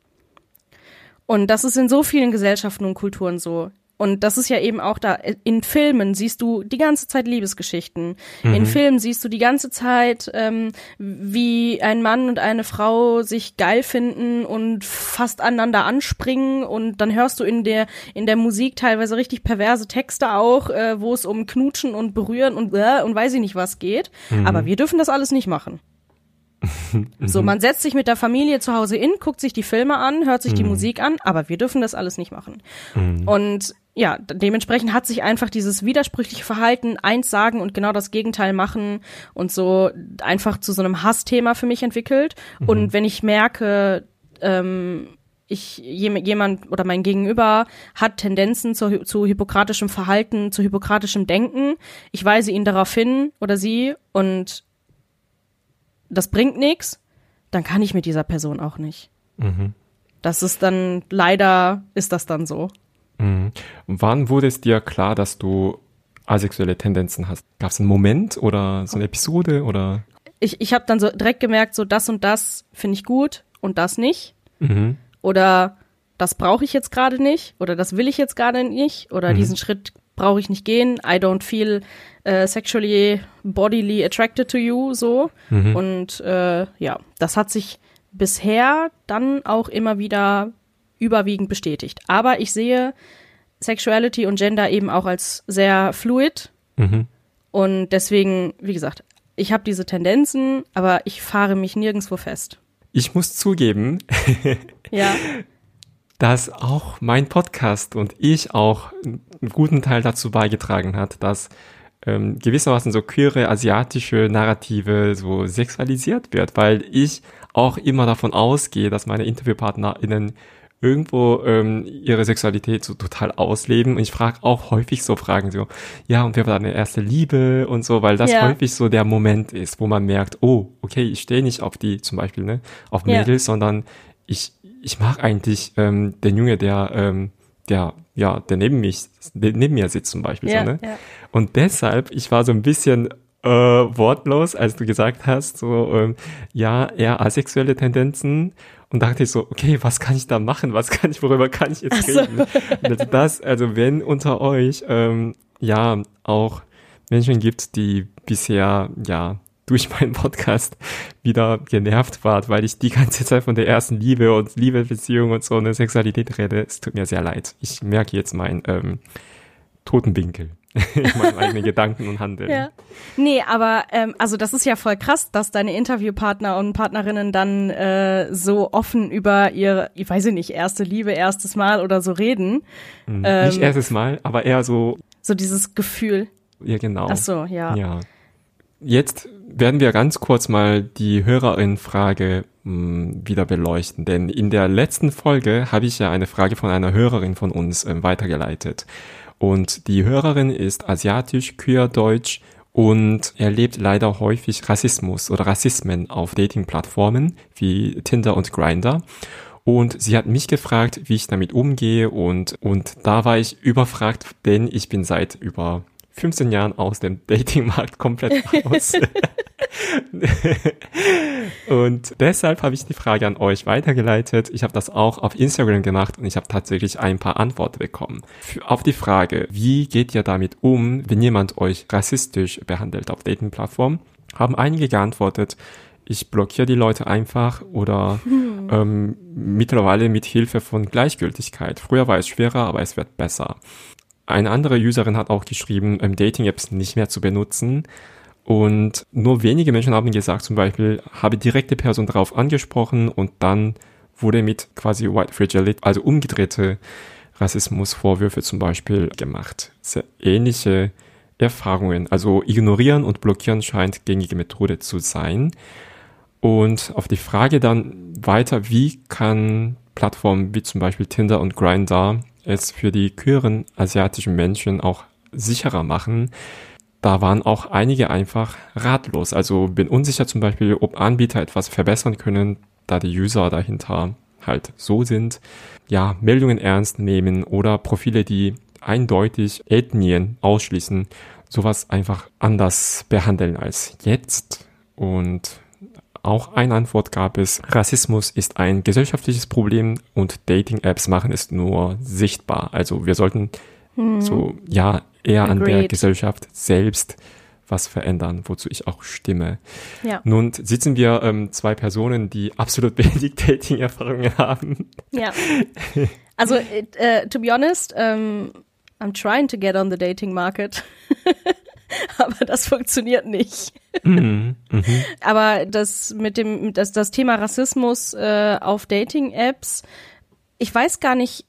Und das ist in so vielen Gesellschaften und Kulturen so. Und das ist ja eben auch da. In Filmen siehst du die ganze Zeit Liebesgeschichten. Mhm. In Filmen siehst du die ganze Zeit, ähm, wie ein Mann und eine Frau sich geil finden und fast aneinander anspringen. Und dann hörst du in der in der Musik teilweise richtig perverse Texte auch, äh, wo es um Knutschen und Berühren und äh, und weiß ich nicht was geht. Mhm. Aber wir dürfen das alles nicht machen. so, man setzt sich mit der Familie zu Hause in, guckt sich die Filme an, hört sich die mhm. Musik an, aber wir dürfen das alles nicht machen. Mhm. Und ja, dementsprechend hat sich einfach dieses widersprüchliche Verhalten, eins sagen und genau das Gegenteil machen und so einfach zu so einem Hassthema für mich entwickelt. Mhm. Und wenn ich merke, ähm, ich jemand oder mein Gegenüber hat Tendenzen zu, zu hippokratischem Verhalten, zu hippokratischem Denken, ich weise ihn darauf hin oder sie und das bringt nichts, dann kann ich mit dieser Person auch nicht. Mhm. Das ist dann, leider ist das dann so. Mhm. Wann wurde es dir klar, dass du asexuelle Tendenzen hast? Gab es einen Moment oder so eine Episode oder? Ich, ich habe dann so direkt gemerkt, so das und das finde ich gut und das nicht. Mhm. Oder das brauche ich jetzt gerade nicht oder das will ich jetzt gerade nicht oder mhm. diesen Schritt brauche ich nicht gehen. I don't feel uh, sexually, bodily attracted to you, so. Mhm. Und äh, ja, das hat sich bisher dann auch immer wieder überwiegend bestätigt. Aber ich sehe Sexuality und Gender eben auch als sehr fluid. Mhm. Und deswegen, wie gesagt, ich habe diese Tendenzen, aber ich fahre mich nirgendwo fest. Ich muss zugeben, ja. dass auch mein Podcast und ich auch einen guten Teil dazu beigetragen hat, dass ähm, gewissermaßen so queere asiatische Narrative so sexualisiert wird, weil ich auch immer davon ausgehe, dass meine InterviewpartnerInnen irgendwo ähm, ihre Sexualität so total ausleben. Und ich frage auch häufig so Fragen so, ja, und wer war deine erste Liebe und so, weil das ja. häufig so der Moment ist, wo man merkt, oh, okay, ich stehe nicht auf die zum Beispiel, ne, auf Mädels, ja. sondern ich, ich mag eigentlich ähm, den Junge, der, ähm, der, ja, der neben mich, neben mir sitzt zum Beispiel. Ja, so, ne? Ja. Und deshalb, ich war so ein bisschen äh, wortlos, als du gesagt hast, so, ähm, ja, eher asexuelle Tendenzen. Und dachte ich so, okay, was kann ich da machen? Was kann ich, worüber kann ich jetzt reden? also das, also wenn unter euch, ähm, ja, auch Menschen gibt, die bisher, ja, durch meinen Podcast wieder genervt wart, weil ich die ganze Zeit von der ersten Liebe und Liebebeziehung und so eine Sexualität rede. Es tut mir sehr leid. Ich merke jetzt meinen ähm, Totenwinkel in meinen eigenen Gedanken und Handeln. Ja. Nee, aber ähm, also das ist ja voll krass, dass deine Interviewpartner und Partnerinnen dann äh, so offen über ihre, ich weiß nicht, erste Liebe, erstes Mal oder so reden. Mhm. Ähm, nicht erstes Mal, aber eher so. So dieses Gefühl. Ja, genau. Ach so, ja. Ja. Jetzt werden wir ganz kurz mal die Hörerin-Frage hm, wieder beleuchten, denn in der letzten Folge habe ich ja eine Frage von einer Hörerin von uns ähm, weitergeleitet. Und die Hörerin ist asiatisch, queer, deutsch und erlebt leider häufig Rassismus oder Rassismen auf Dating-Plattformen wie Tinder und Grinder. Und sie hat mich gefragt, wie ich damit umgehe und, und da war ich überfragt, denn ich bin seit über 15 Jahren aus dem Datingmarkt komplett raus. und deshalb habe ich die Frage an euch weitergeleitet. Ich habe das auch auf Instagram gemacht und ich habe tatsächlich ein paar Antworten bekommen. Für, auf die Frage, wie geht ihr damit um, wenn jemand euch rassistisch behandelt auf Dating-Plattformen, haben einige geantwortet, ich blockiere die Leute einfach oder hm. ähm, mittlerweile mit Hilfe von Gleichgültigkeit. Früher war es schwerer, aber es wird besser. Eine andere Userin hat auch geschrieben, ähm, Dating-Apps nicht mehr zu benutzen. Und nur wenige Menschen haben gesagt, zum Beispiel, habe direkte Person darauf angesprochen und dann wurde mit quasi White Fragility, also umgedrehte Rassismusvorwürfe zum Beispiel gemacht. Sehr ähnliche Erfahrungen. Also ignorieren und blockieren scheint gängige Methode zu sein. Und auf die Frage dann weiter, wie kann Plattformen wie zum Beispiel Tinder und Grindr es für die queeren asiatischen Menschen auch sicherer machen, da waren auch einige einfach ratlos. Also bin unsicher zum Beispiel, ob Anbieter etwas verbessern können, da die User dahinter halt so sind. Ja, Meldungen ernst nehmen oder Profile, die eindeutig Ethnien ausschließen, sowas einfach anders behandeln als jetzt. Und auch eine Antwort gab es, Rassismus ist ein gesellschaftliches Problem und Dating-Apps machen es nur sichtbar. Also wir sollten hm. so, ja, eher Agreed. an der Gesellschaft selbst was verändern, wozu ich auch stimme. Ja. Nun sitzen wir ähm, zwei Personen, die absolut wenig Dating-Erfahrungen haben. Ja. Also, uh, to be honest, um, ähm, I'm trying to get on the dating market. aber das funktioniert nicht. Mhm, mh. Aber das mit dem, das, das Thema Rassismus äh, auf Dating-Apps, ich weiß gar nicht,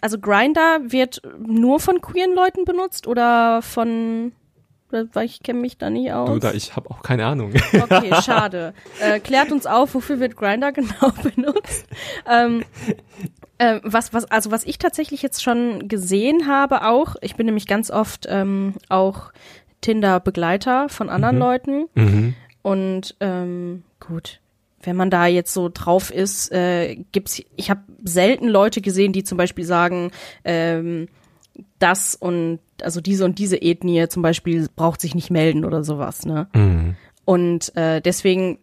also Grinder wird nur von queeren Leuten benutzt oder von weil ich kenne mich da nicht aus. Du, da, ich habe auch keine Ahnung. Okay, schade. Äh, klärt uns auf, wofür wird Grinder genau benutzt? Ähm, äh, was, was, also was ich tatsächlich jetzt schon gesehen habe, auch, ich bin nämlich ganz oft ähm, auch Tinder-Begleiter von anderen mhm. Leuten. Mhm. Und ähm, gut, wenn man da jetzt so drauf ist, äh, gibt's, ich habe selten Leute gesehen, die zum Beispiel sagen, ähm, das und also diese und diese Ethnie zum Beispiel braucht sich nicht melden oder sowas, ne? Mhm. Und äh, deswegen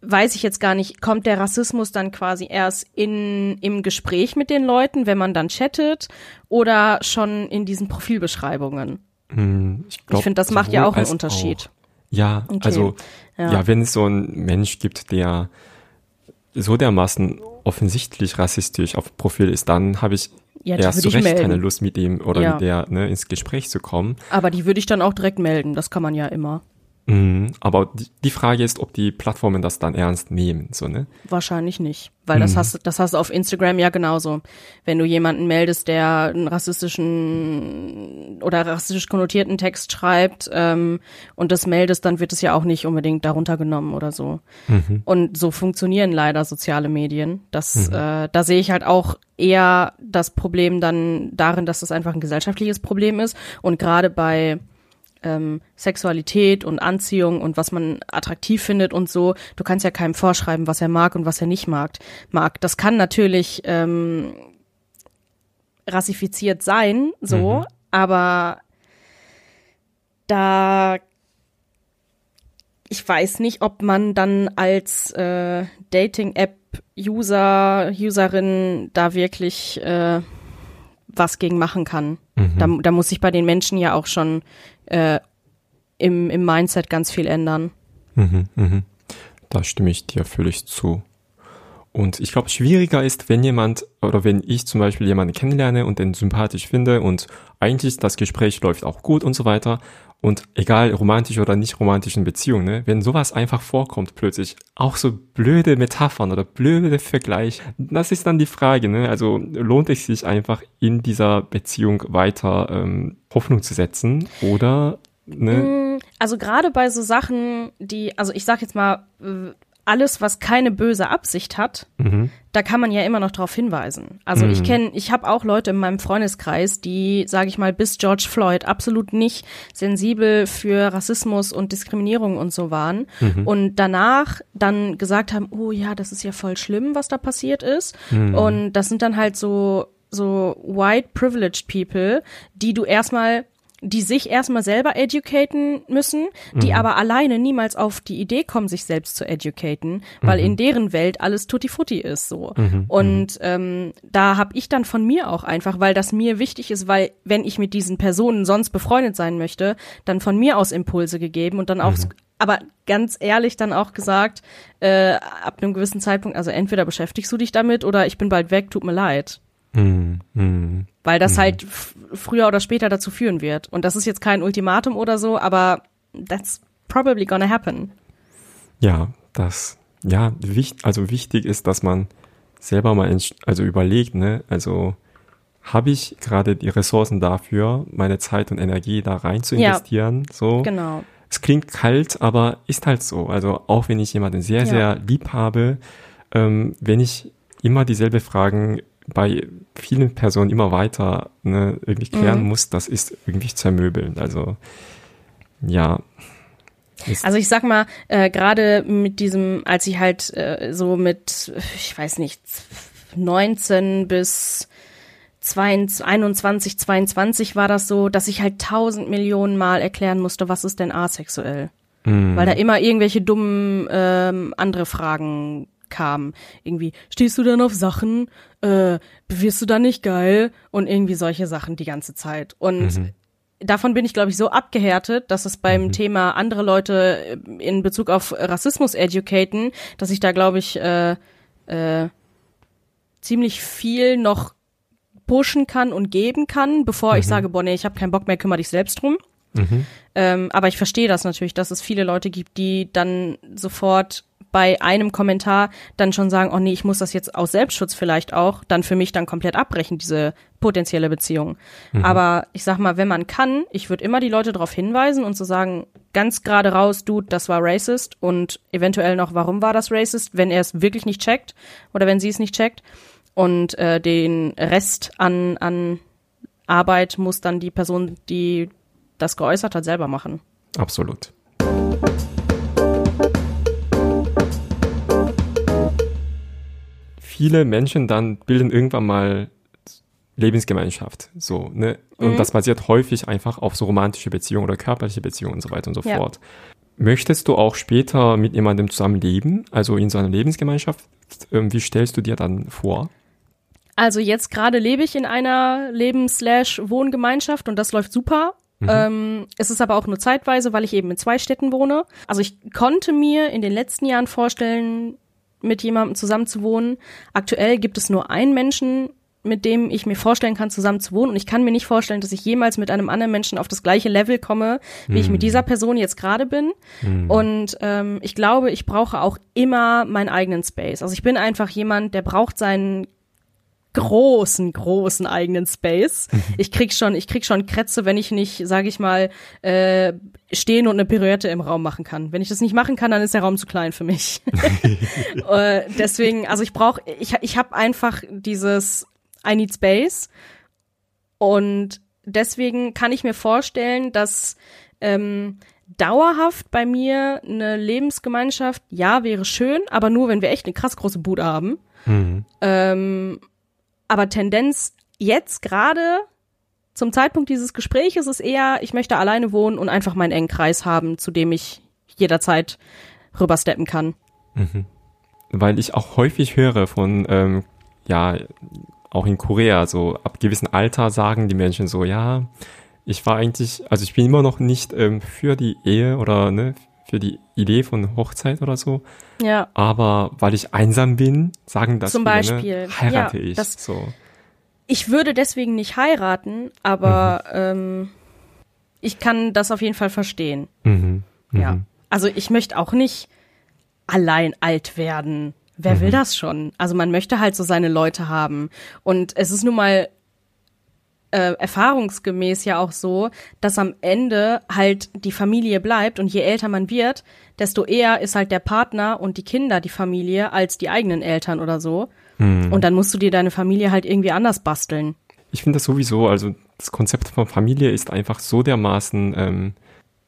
weiß ich jetzt gar nicht, kommt der Rassismus dann quasi erst in, im Gespräch mit den Leuten, wenn man dann chattet, oder schon in diesen Profilbeschreibungen? Hm, ich, ich finde, das macht ja auch einen Unterschied. Auch. Ja, okay. also ja. ja, wenn es so einen Mensch gibt, der so dermaßen offensichtlich rassistisch auf Profil ist, dann habe ich ja, erst zu Recht melden. keine Lust mit ihm oder ja. mit der ne, ins Gespräch zu kommen. Aber die würde ich dann auch direkt melden, das kann man ja immer. Mhm, aber die, die Frage ist, ob die Plattformen das dann ernst nehmen, so, ne? Wahrscheinlich nicht, weil mhm. das hast das hast du auf Instagram ja genauso. Wenn du jemanden meldest, der einen rassistischen oder rassistisch konnotierten Text schreibt ähm, und das meldest, dann wird es ja auch nicht unbedingt darunter genommen oder so. Mhm. Und so funktionieren leider soziale Medien. Das, mhm. äh, da sehe ich halt auch eher das Problem dann darin, dass das einfach ein gesellschaftliches Problem ist und gerade bei ähm, Sexualität und Anziehung und was man attraktiv findet und so. Du kannst ja keinem vorschreiben, was er mag und was er nicht mag. mag. Das kann natürlich ähm, rassifiziert sein, so, mhm. aber da ich weiß nicht, ob man dann als äh, Dating-App-User, Userin da wirklich äh, was gegen machen kann. Mhm. Da, da muss sich bei den Menschen ja auch schon äh, im, im Mindset ganz viel ändern. Mhm, mhm. Da stimme ich dir völlig zu. Und ich glaube, schwieriger ist, wenn jemand oder wenn ich zum Beispiel jemanden kennenlerne und den sympathisch finde und eigentlich das Gespräch läuft auch gut und so weiter. Und egal, romantisch oder nicht romantischen Beziehungen, ne, wenn sowas einfach vorkommt plötzlich, auch so blöde Metaphern oder blöde Vergleich, das ist dann die Frage, ne? Also lohnt es sich einfach in dieser Beziehung weiter ähm, Hoffnung zu setzen oder ne? Mm, also gerade bei so Sachen, die, also ich sag jetzt mal, alles, was keine böse Absicht hat, Mhm. da kann man ja immer noch darauf hinweisen. Also ich Mhm. kenne, ich habe auch Leute in meinem Freundeskreis, die, sage ich mal, bis George Floyd absolut nicht sensibel für Rassismus und Diskriminierung und so waren Mhm. und danach dann gesagt haben, oh ja, das ist ja voll schlimm, was da passiert ist. Mhm. Und das sind dann halt so so white privileged people, die du erstmal die sich erstmal selber educaten müssen, die aber alleine niemals auf die Idee kommen, sich selbst zu educaten, weil in deren Welt alles tutti frutti ist so. Und ähm, da habe ich dann von mir auch einfach, weil das mir wichtig ist, weil wenn ich mit diesen Personen sonst befreundet sein möchte, dann von mir aus Impulse gegeben und dann auch aber ganz ehrlich dann auch gesagt, äh, ab einem gewissen Zeitpunkt, also entweder beschäftigst du dich damit oder ich bin bald weg, tut mir leid. Mhm. Mhm. Weil das halt f- früher oder später dazu führen wird. Und das ist jetzt kein Ultimatum oder so, aber that's probably gonna happen. Ja, das, ja, wichtig, also wichtig ist, dass man selber mal also überlegt, ne, also habe ich gerade die Ressourcen dafür, meine Zeit und Energie da rein zu Ja. investieren, so. Genau. Es klingt kalt, aber ist halt so. Also auch wenn ich jemanden sehr, Ja. sehr lieb habe, ähm, wenn ich immer dieselbe Fragen bei vielen Personen immer weiter ne, irgendwie klären Mhm. muss, das ist irgendwie zermöbeln. Also ja. Also ich sag mal, äh, gerade mit diesem, als ich halt äh, so mit, ich weiß nicht, 19 bis 22, 21, 22 war das so, dass ich halt tausend Millionen Mal erklären musste, was ist denn asexuell? mh, Weil da immer irgendwelche dummen ähm, andere Fragen kamen. Irgendwie, stehst du dann auf Sachen? Äh, wirst du da nicht geil? Und irgendwie solche Sachen die ganze Zeit. Und davon bin ich, glaube ich, so abgehärtet, dass es beim Thema andere Leute äh, in Bezug auf Rassismus educaten, dass ich da, glaube ich, äh, äh, ziemlich viel noch pushen kann und geben kann, bevor ich sage, boah, nee, ich habe keinen Bock mehr, kümmere dich selbst drum. mhm. Ähm, aber ich verstehe das natürlich, dass es viele Leute gibt, die dann sofort bei einem Kommentar dann schon sagen, oh nee, ich muss das jetzt aus Selbstschutz vielleicht auch dann für mich dann komplett abbrechen, diese potenzielle Beziehung. Aber ich sag mal, wenn man kann, ich würde immer die Leute darauf hinweisen und zu so sagen, ganz gerade raus, Dude, das war racist und eventuell noch, warum war das racist, wenn er es wirklich nicht checkt oder wenn sie es nicht checkt. Und äh, den Rest an, an Arbeit muss dann die Person, die das geäußert hat, selber machen. Absolut. Viele Menschen dann bilden irgendwann mal Lebensgemeinschaft, so, ne? Und Mhm. das basiert häufig einfach auf so romantische Beziehungen oder körperliche Beziehungen und so weiter und so Ja. fort. Möchtest du auch später mit jemandem zusammen leben, also in so einer Lebensgemeinschaft? Ähm, Wie stellst du dir dann vor? Also jetzt gerade lebe ich in einer Lebens-Wohngemeinschaft und das läuft super. Ähm, es ist aber auch nur zeitweise, weil ich eben in zwei Städten wohne. Also ich konnte mir in den letzten Jahren vorstellen, mit jemandem zusammen zu wohnen. Aktuell gibt es nur einen Menschen, mit dem ich mir vorstellen kann, zusammen zu wohnen. Und ich kann mir nicht vorstellen, dass ich jemals mit einem anderen Menschen auf das gleiche Level komme, wie ich mit dieser Person jetzt gerade bin. Und ähm, ich glaube, ich brauche auch immer meinen eigenen Space. Also ich bin einfach jemand, der braucht seinen großen, großen eigenen Space. Ich krieg schon, ich krieg schon Krätze, wenn ich nicht, sage ich mal, äh, stehen und eine Pirouette im Raum machen kann. Wenn ich das nicht machen kann, dann ist der Raum zu klein für mich. äh, deswegen, also ich brauche, ich, ich habe einfach dieses I need space und deswegen kann ich mir vorstellen, dass ähm, dauerhaft bei mir eine Lebensgemeinschaft, ja, wäre schön, aber nur, wenn wir echt eine krass große Bude haben. Mhm. Ähm, aber Tendenz jetzt gerade zum Zeitpunkt dieses Gespräches ist eher, ich möchte alleine wohnen und einfach meinen engen Kreis haben, zu dem ich jederzeit rübersteppen kann. weil ich auch häufig höre von, ähm, ja, auch in Korea, so ab gewissem Alter sagen die Menschen so, ja, ich war eigentlich, also ich bin immer noch nicht ähm, für die Ehe oder ne, für die Idee von Hochzeit oder so, Ja. aber weil ich einsam bin, sagen das Zum viele, Beispiel. ne, heirate Ja, ich. das- so. Ich würde deswegen nicht heiraten, aber ähm, ich kann das auf jeden Fall verstehen. Mhm. Mhm. Ja. Also ich möchte auch nicht allein alt werden. Wer Mhm. will das schon? Also man möchte halt so seine Leute haben. Und es ist nun mal äh, erfahrungsgemäß ja auch so, dass am Ende halt die Familie bleibt und je älter man wird, desto eher ist halt der Partner und die Kinder die Familie als die eigenen Eltern oder so. Hm. Und dann musst du dir deine Familie halt irgendwie anders basteln. Ich finde das sowieso, also das Konzept von Familie ist einfach so dermaßen ähm,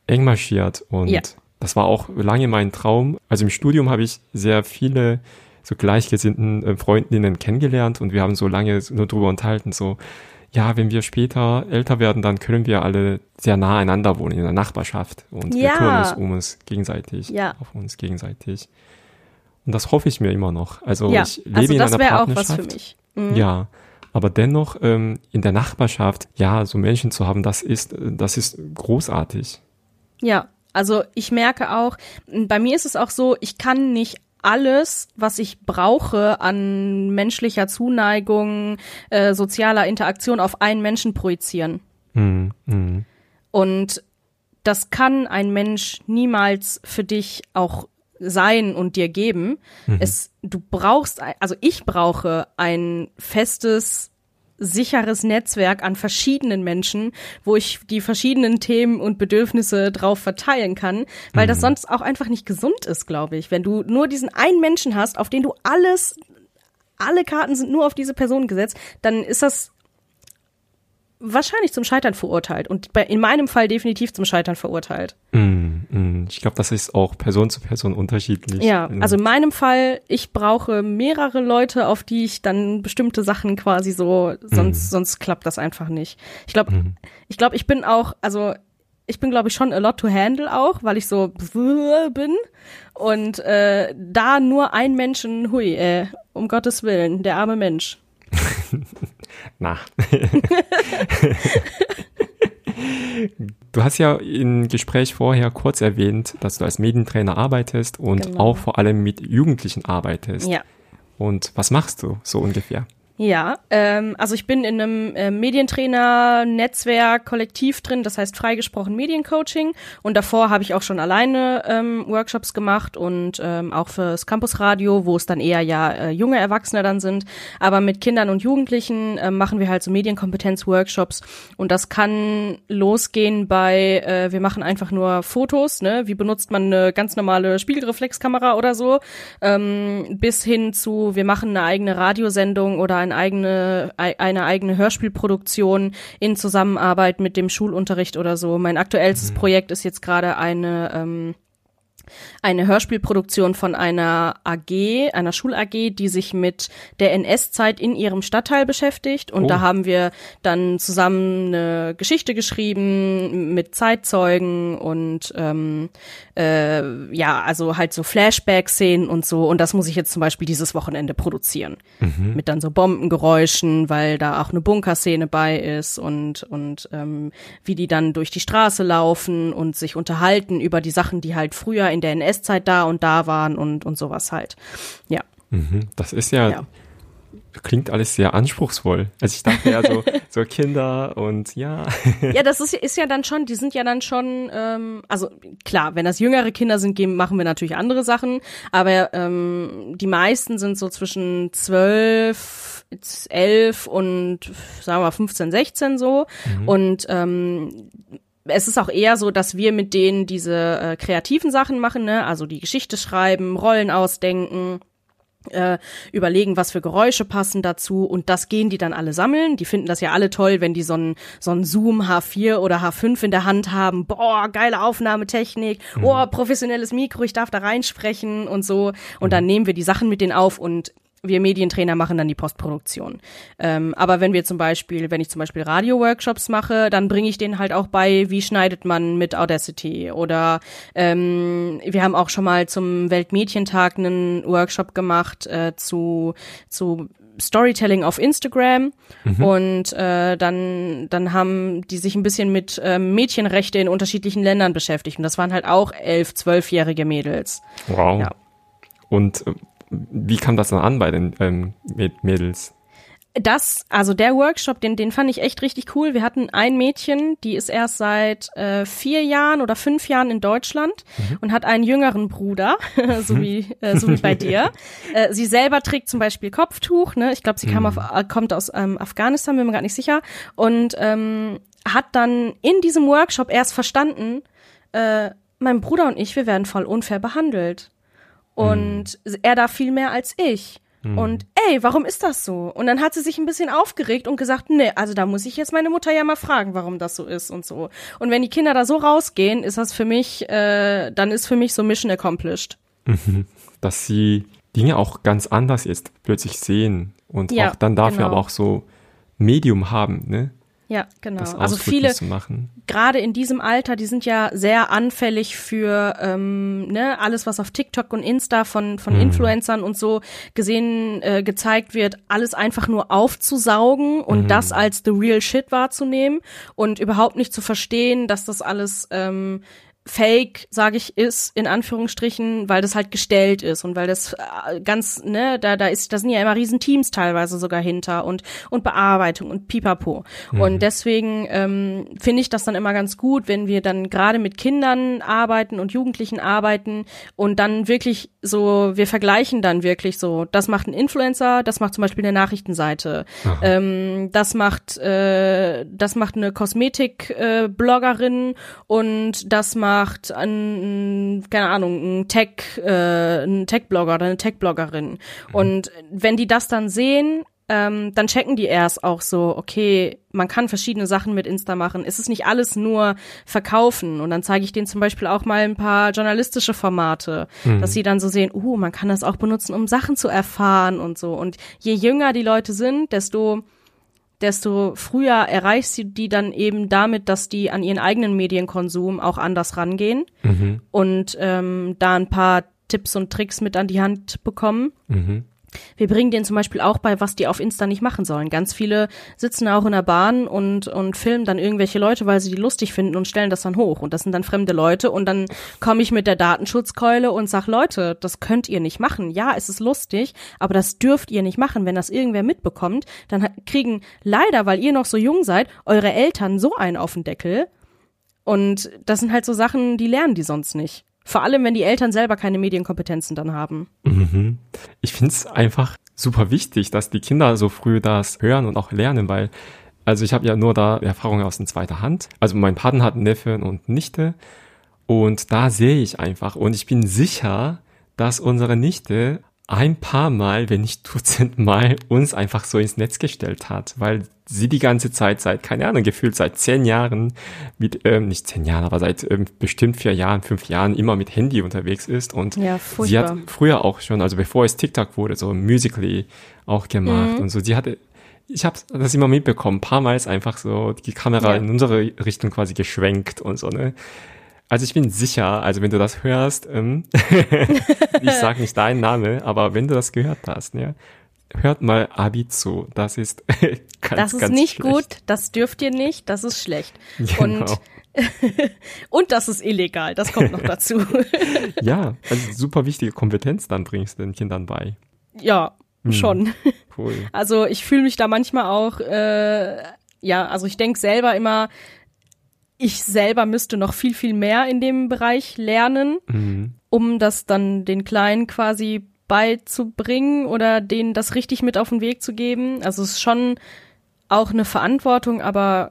eng marschiert und ja. das war auch lange mein Traum. Also im Studium habe ich sehr viele so gleichgesinnten äh, Freundinnen kennengelernt und wir haben so lange nur drüber unterhalten, so ja, wenn wir später älter werden, dann können wir alle sehr nah einander wohnen in der Nachbarschaft und ja. wir kümmern uns um uns gegenseitig, ja. auf uns gegenseitig. Und das hoffe ich mir immer noch. Also ja. ich lebe also in einer Partnerschaft. Auch was für mich. Mhm. Ja, aber dennoch ähm, in der Nachbarschaft, ja, so Menschen zu haben, das ist, das ist großartig. Ja, also ich merke auch, bei mir ist es auch so, ich kann nicht alles, was ich brauche an menschlicher Zuneigung, äh, sozialer Interaktion auf einen Menschen projizieren. Mhm. Mhm. Und das kann ein Mensch niemals für dich auch sein und dir geben. Mhm. Es, du brauchst, also ich brauche ein festes sicheres Netzwerk an verschiedenen Menschen, wo ich die verschiedenen Themen und Bedürfnisse drauf verteilen kann, weil mhm. das sonst auch einfach nicht gesund ist, glaube ich. Wenn du nur diesen einen Menschen hast, auf den du alles, alle Karten sind nur auf diese Person gesetzt, dann ist das wahrscheinlich zum Scheitern verurteilt und bei, in meinem Fall definitiv zum Scheitern verurteilt. Mm, mm. Ich glaube, das ist auch Person zu Person unterschiedlich. Ja, also in meinem Fall, ich brauche mehrere Leute, auf die ich dann bestimmte Sachen quasi so, sonst, mm. sonst klappt das einfach nicht. Ich glaube, mm. ich glaube, ich bin auch, also ich bin, glaube ich, schon a lot to handle auch, weil ich so bin. Und äh, da nur ein Menschen, hui, äh, um Gottes Willen, der arme Mensch. Na. du hast ja im Gespräch vorher kurz erwähnt, dass du als Medientrainer arbeitest und genau. auch vor allem mit Jugendlichen arbeitest. Ja. Und was machst du so ungefähr? Ja, ähm, also ich bin in einem äh, Medientrainer-Netzwerk kollektiv drin, das heißt freigesprochen Mediencoaching. Und davor habe ich auch schon alleine ähm, Workshops gemacht und ähm, auch fürs Campusradio, wo es dann eher ja äh, junge Erwachsene dann sind. Aber mit Kindern und Jugendlichen äh, machen wir halt so Medienkompetenz-Workshops. Und das kann losgehen bei, äh, wir machen einfach nur Fotos, ne? Wie benutzt man eine ganz normale Spiegelreflexkamera oder so, ähm, bis hin zu, wir machen eine eigene Radiosendung oder ein eine eigene, eine eigene Hörspielproduktion in Zusammenarbeit mit dem Schulunterricht oder so. Mein aktuellstes mhm. Projekt ist jetzt gerade eine ähm, eine Hörspielproduktion von einer AG, einer Schul-AG, die sich mit der NS-Zeit in ihrem Stadtteil beschäftigt. Und oh. da haben wir dann zusammen eine Geschichte geschrieben mit Zeitzeugen und ähm, äh, ja, also halt so Flashback-Szenen und so. Und das muss ich jetzt zum Beispiel dieses Wochenende produzieren. Mhm. Mit dann so Bombengeräuschen, weil da auch eine Bunkerszene bei ist und, und ähm, wie die dann durch die Straße laufen und sich unterhalten über die Sachen, die halt früher in in der NS-Zeit da und da waren und, und sowas halt. Ja. Mhm, das ist ja, ja, klingt alles sehr anspruchsvoll. Also ich dachte ja so, so Kinder und ja. Ja, das ist, ist ja dann schon, die sind ja dann schon, ähm, also klar, wenn das jüngere Kinder sind, gehen, machen wir natürlich andere Sachen, aber ähm, die meisten sind so zwischen zwölf, elf und sagen wir mal 15, 16 so. Mhm. Und ähm, es ist auch eher so, dass wir mit denen diese äh, kreativen Sachen machen, ne? also die Geschichte schreiben, Rollen ausdenken, äh, überlegen, was für Geräusche passen dazu und das gehen die dann alle sammeln. Die finden das ja alle toll, wenn die so ein so ein Zoom H4 oder H5 in der Hand haben. Boah, geile Aufnahmetechnik. Mhm. Oh, professionelles Mikro, ich darf da reinsprechen und so. Und mhm. dann nehmen wir die Sachen mit denen auf und wir Medientrainer machen dann die Postproduktion. Ähm, aber wenn wir zum Beispiel, wenn ich zum Beispiel Radio-Workshops mache, dann bringe ich denen halt auch bei, wie schneidet man mit Audacity. Oder ähm, wir haben auch schon mal zum Weltmedientag einen Workshop gemacht äh, zu, zu Storytelling auf Instagram mhm. und äh, dann dann haben die sich ein bisschen mit ähm, Mädchenrechte in unterschiedlichen Ländern beschäftigt und das waren halt auch elf, zwölfjährige Mädels. Wow. Ja. Und äh, wie kam das dann an bei den ähm, Mädels? Das, also der Workshop, den, den fand ich echt richtig cool. Wir hatten ein Mädchen, die ist erst seit äh, vier Jahren oder fünf Jahren in Deutschland mhm. und hat einen jüngeren Bruder, so wie äh, so wie bei dir. Äh, sie selber trägt zum Beispiel Kopftuch, ne? Ich glaube, sie kam mhm. auf, äh, kommt aus ähm, Afghanistan, bin mir gar nicht sicher. Und ähm, hat dann in diesem Workshop erst verstanden, äh, mein Bruder und ich, wir werden voll unfair behandelt. Und mhm. er da viel mehr als ich. Mhm. Und ey, warum ist das so? Und dann hat sie sich ein bisschen aufgeregt und gesagt, nee, also da muss ich jetzt meine Mutter ja mal fragen, warum das so ist und so. Und wenn die Kinder da so rausgehen, ist das für mich, äh, dann ist für mich so Mission accomplished. Mhm. Dass sie Dinge auch ganz anders jetzt plötzlich sehen und ja, auch dann dafür genau. aber auch so Medium haben, ne? Ja, genau. also viele, gerade in diesem Alter, die sind ja sehr anfällig für ähm, ne, alles, was auf TikTok und Insta von, von mhm. Influencern und so gesehen, äh, gezeigt wird, alles einfach nur aufzusaugen und mhm. das als the real shit wahrzunehmen und überhaupt nicht zu verstehen, dass das alles ähm, Fake, sage ich, ist in Anführungsstrichen, weil das halt gestellt ist und weil das äh, ganz, ne, da da ist, da sind ja immer riesen Teams teilweise sogar hinter und und Bearbeitung und Pipapo. Mhm. Und deswegen ähm, finde ich das dann immer ganz gut, wenn wir dann gerade mit Kindern arbeiten und Jugendlichen arbeiten und dann wirklich so, wir vergleichen dann wirklich so, das macht ein Influencer, das macht zum Beispiel eine Nachrichtenseite, ähm, das macht äh, das macht eine Kosmetik-Bloggerin äh, und das macht macht ein, keine Ahnung, ein Tech, äh, ein Tech-Blogger oder eine Tech-Bloggerin. Mhm. Und wenn die das dann sehen, ähm, dann checken die erst auch so, okay, man kann verschiedene Sachen mit Insta machen. Es ist nicht alles nur verkaufen. Und dann zeige ich denen zum Beispiel auch mal ein paar journalistische Formate, mhm. dass sie dann so sehen, uh, man kann das auch benutzen, um Sachen zu erfahren und so. Und je jünger die Leute sind, desto desto früher erreichst du die dann eben damit, dass die an ihren eigenen Medienkonsum auch anders rangehen mhm. und ähm, da ein paar Tipps und Tricks mit an die Hand bekommen. Mhm. Wir bringen denen zum Beispiel auch bei, was die auf Insta nicht machen sollen. Ganz viele sitzen auch in der Bahn und, und filmen dann irgendwelche Leute, weil sie die lustig finden und stellen das dann hoch. Und das sind dann fremde Leute. Und dann komme ich mit der Datenschutzkeule und sag, Leute, das könnt ihr nicht machen. Ja, es ist lustig, aber das dürft ihr nicht machen. Wenn das irgendwer mitbekommt, dann kriegen leider, weil ihr noch so jung seid, eure Eltern so einen auf den Deckel. Und das sind halt so Sachen, die lernen die sonst nicht. Vor allem, wenn die Eltern selber keine Medienkompetenzen dann haben. Mhm. Ich finde es einfach super wichtig, dass die Kinder so früh das hören und auch lernen, weil, also ich habe ja nur da Erfahrungen aus zweiter Hand. Also mein Partner hat Neffen und Nichte und da sehe ich einfach und ich bin sicher, dass unsere Nichte ein paar Mal, wenn nicht Dutzend Mal, uns einfach so ins Netz gestellt hat, weil sie die ganze Zeit seit, keine Ahnung, gefühlt seit zehn Jahren mit, ähm, nicht zehn Jahren, aber seit ähm, bestimmt vier Jahren, fünf Jahren immer mit Handy unterwegs ist und ja, sie hat früher auch schon, also bevor es TikTok wurde, so Musically auch gemacht mhm. und so, sie hatte ich habe das immer mitbekommen, paar Mal ist einfach so die Kamera ja. in unsere Richtung quasi geschwenkt und so, ne? Also ich bin sicher, also wenn du das hörst, ähm, ich sag nicht deinen Name, aber wenn du das gehört hast, ja, hört mal Abi zu. Das ist ganz, Das ist ganz nicht schlecht. gut, das dürft ihr nicht, das ist schlecht. Genau. Und und das ist illegal, das kommt noch dazu. ja, also super wichtige Kompetenz dann bringst du den Kindern bei. Ja, hm, schon. Cool. Also ich fühle mich da manchmal auch, äh, ja, also ich denke selber immer, ich selber müsste noch viel, viel mehr in dem Bereich lernen, mhm. um das dann den Kleinen quasi beizubringen oder denen das richtig mit auf den Weg zu geben. Also es ist schon auch eine Verantwortung, aber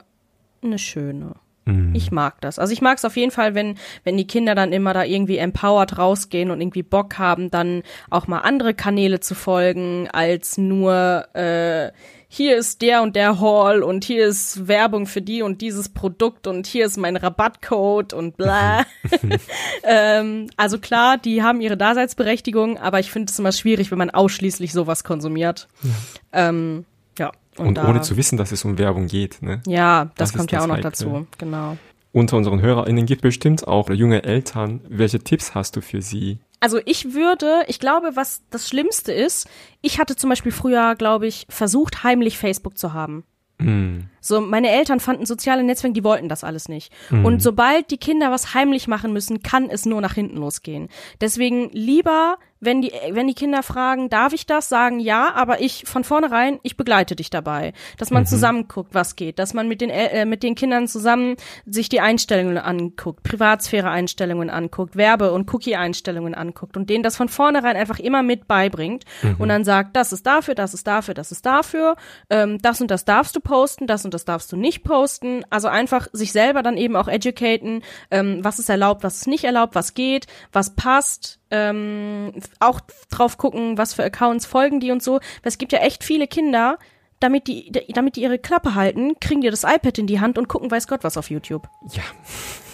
eine schöne. Mhm. Ich mag das. Also ich mag es auf jeden Fall, wenn, wenn die Kinder dann immer da irgendwie empowered rausgehen und irgendwie Bock haben, dann auch mal andere Kanäle zu folgen, als nur äh, hier ist der und der Hall und hier ist Werbung für die und dieses Produkt und hier ist mein Rabattcode und bla. ähm, also klar, die haben ihre Daseinsberechtigung, aber ich finde es immer schwierig, wenn man ausschließlich sowas konsumiert. Ja. Ähm, ja. Und, und ohne zu wissen, dass es um Werbung geht, ne? Ja, das, das kommt ja auch noch dazu, genau. Unter unseren HörerInnen gibt bestimmt auch junge Eltern. Welche Tipps hast du für sie? Also ich würde, ich glaube, was das Schlimmste ist, ich hatte zum Beispiel früher, glaube ich, versucht, heimlich Facebook zu haben. Mm. So, meine Eltern fanden soziale Netzwerke, die wollten das alles nicht. Mm. Und sobald die Kinder was heimlich machen müssen, kann es nur nach hinten losgehen. Deswegen lieber wenn die, wenn die Kinder fragen, darf ich das, sagen ja, aber ich von vornherein, ich begleite dich dabei. Dass man mhm. zusammen guckt, was geht, dass man mit den, äh, mit den Kindern zusammen sich die Einstellungen anguckt, Privatsphäre-Einstellungen anguckt, Werbe- und Cookie-Einstellungen anguckt und denen das von vornherein einfach immer mit beibringt mhm. und dann sagt, das ist dafür, das ist dafür, das ist dafür, ähm, das und das darfst du posten, das und das darfst du nicht posten. Also einfach sich selber dann eben auch educaten, ähm, was ist erlaubt, was ist nicht erlaubt, was geht, was passt, ähm, auch drauf gucken, was für Accounts folgen die und so. Weil es gibt ja echt viele Kinder, damit die, damit die ihre Klappe halten, kriegen die das iPad in die Hand und gucken weiß Gott was auf YouTube. Ja.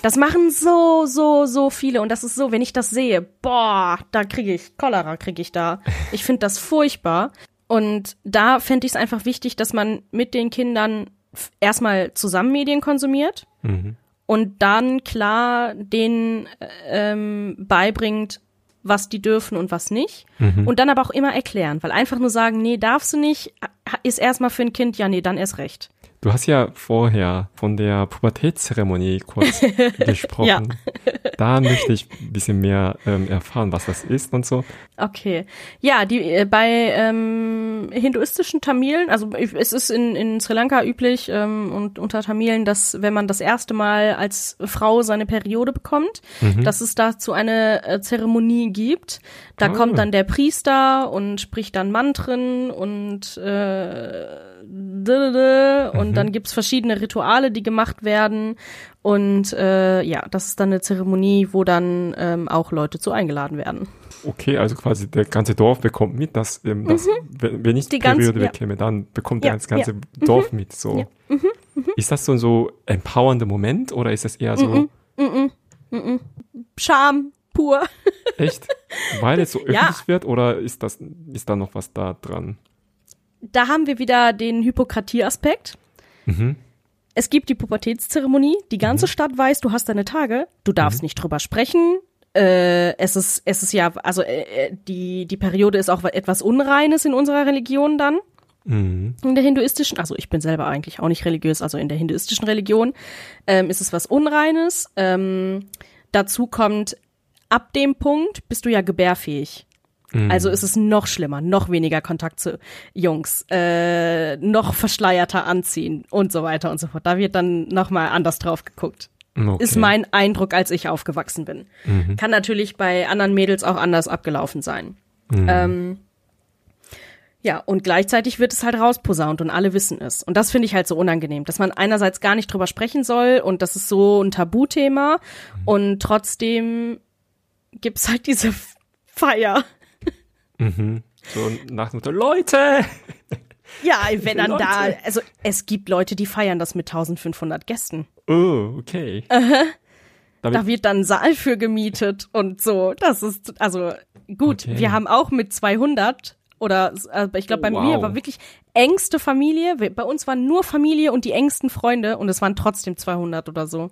Das machen so, so, so viele und das ist so, wenn ich das sehe, boah, da kriege ich, Cholera kriege ich da. Ich finde das furchtbar. Und da fände ich es einfach wichtig, dass man mit den Kindern erstmal zusammen Medien konsumiert mhm. und dann klar denen ähm, beibringt, was die dürfen und was nicht. Mhm. Und dann aber auch immer erklären, weil einfach nur sagen, nee, darfst du nicht, ist erstmal für ein Kind, ja, nee, dann erst recht. Du hast ja vorher von der Pubertätszeremonie kurz gesprochen. Ja. Da möchte ich ein bisschen mehr ähm, erfahren, was das ist und so. Okay. Ja, die äh, bei ähm, hinduistischen Tamilen, also es ist in, in Sri Lanka üblich ähm, und unter Tamilen, dass wenn man das erste Mal als Frau seine Periode bekommt, mhm. dass es dazu eine äh, Zeremonie gibt. Da ah. kommt dann der Priester und spricht dann Mantren und äh, und mhm. dann gibt's verschiedene Rituale, die gemacht werden. Und äh, ja, das ist dann eine Zeremonie, wo dann ähm, auch Leute zu eingeladen werden. Okay, also quasi der ganze Dorf bekommt mit, dass, ähm, dass mhm. wenn ich die, die Periode ganze, bekäme, ja. dann bekommt ja, das ganze ja. Dorf mhm. mit. So. Ja. Mhm. Mhm. Ist das so ein so empowernder Moment oder ist das eher so mhm. Mhm. Mhm. Scham pur? Echt? Weil es so öffentlich wird oder ist das ist da noch was da dran? da haben wir wieder den Hypokratie-Aspekt. Mhm. Es gibt die Pubertätszeremonie, die ganze mhm. Stadt weiß, du hast deine Tage, du darfst mhm. nicht drüber sprechen. Äh, es ist, es ist ja, also äh, äh, die, die Periode ist auch etwas Unreines in unserer Religion dann. Mhm. In der hinduistischen, also ich bin selber eigentlich auch nicht religiös, also in der hinduistischen Religion ähm, ist es was Unreines. Ähm, dazu kommt, ab dem Punkt bist du ja gebärfähig. Mhm. Also ist es noch schlimmer, noch weniger Kontakt zu Jungs, äh, noch verschleierter anziehen und so weiter und so fort. Da wird dann nochmal anders drauf geguckt. Okay. Ist mein Eindruck, als ich aufgewachsen bin. Mhm. Kann natürlich bei anderen Mädels auch anders abgelaufen sein. Mhm. Ähm, ja, und gleichzeitig wird es halt rausposaunt und alle wissen es. Und das finde ich halt so unangenehm, dass man einerseits gar nicht drüber sprechen soll und das ist so ein Tabuthema mhm. und trotzdem gibt's halt diese Feier. Mhm. So nach dem Motto, Leute! Ja, wenn dann Leute. da, also es gibt Leute, die feiern das mit 1500 Gästen. Oh, okay. Uh Da wird dann ein Saal für gemietet und so. Das ist, also gut, okay. wir haben auch mit 200 oder also ich glaube bei wow. mir war wirklich engste Familie. Bei uns waren nur Familie und die engsten Freunde und es waren trotzdem 200 oder so.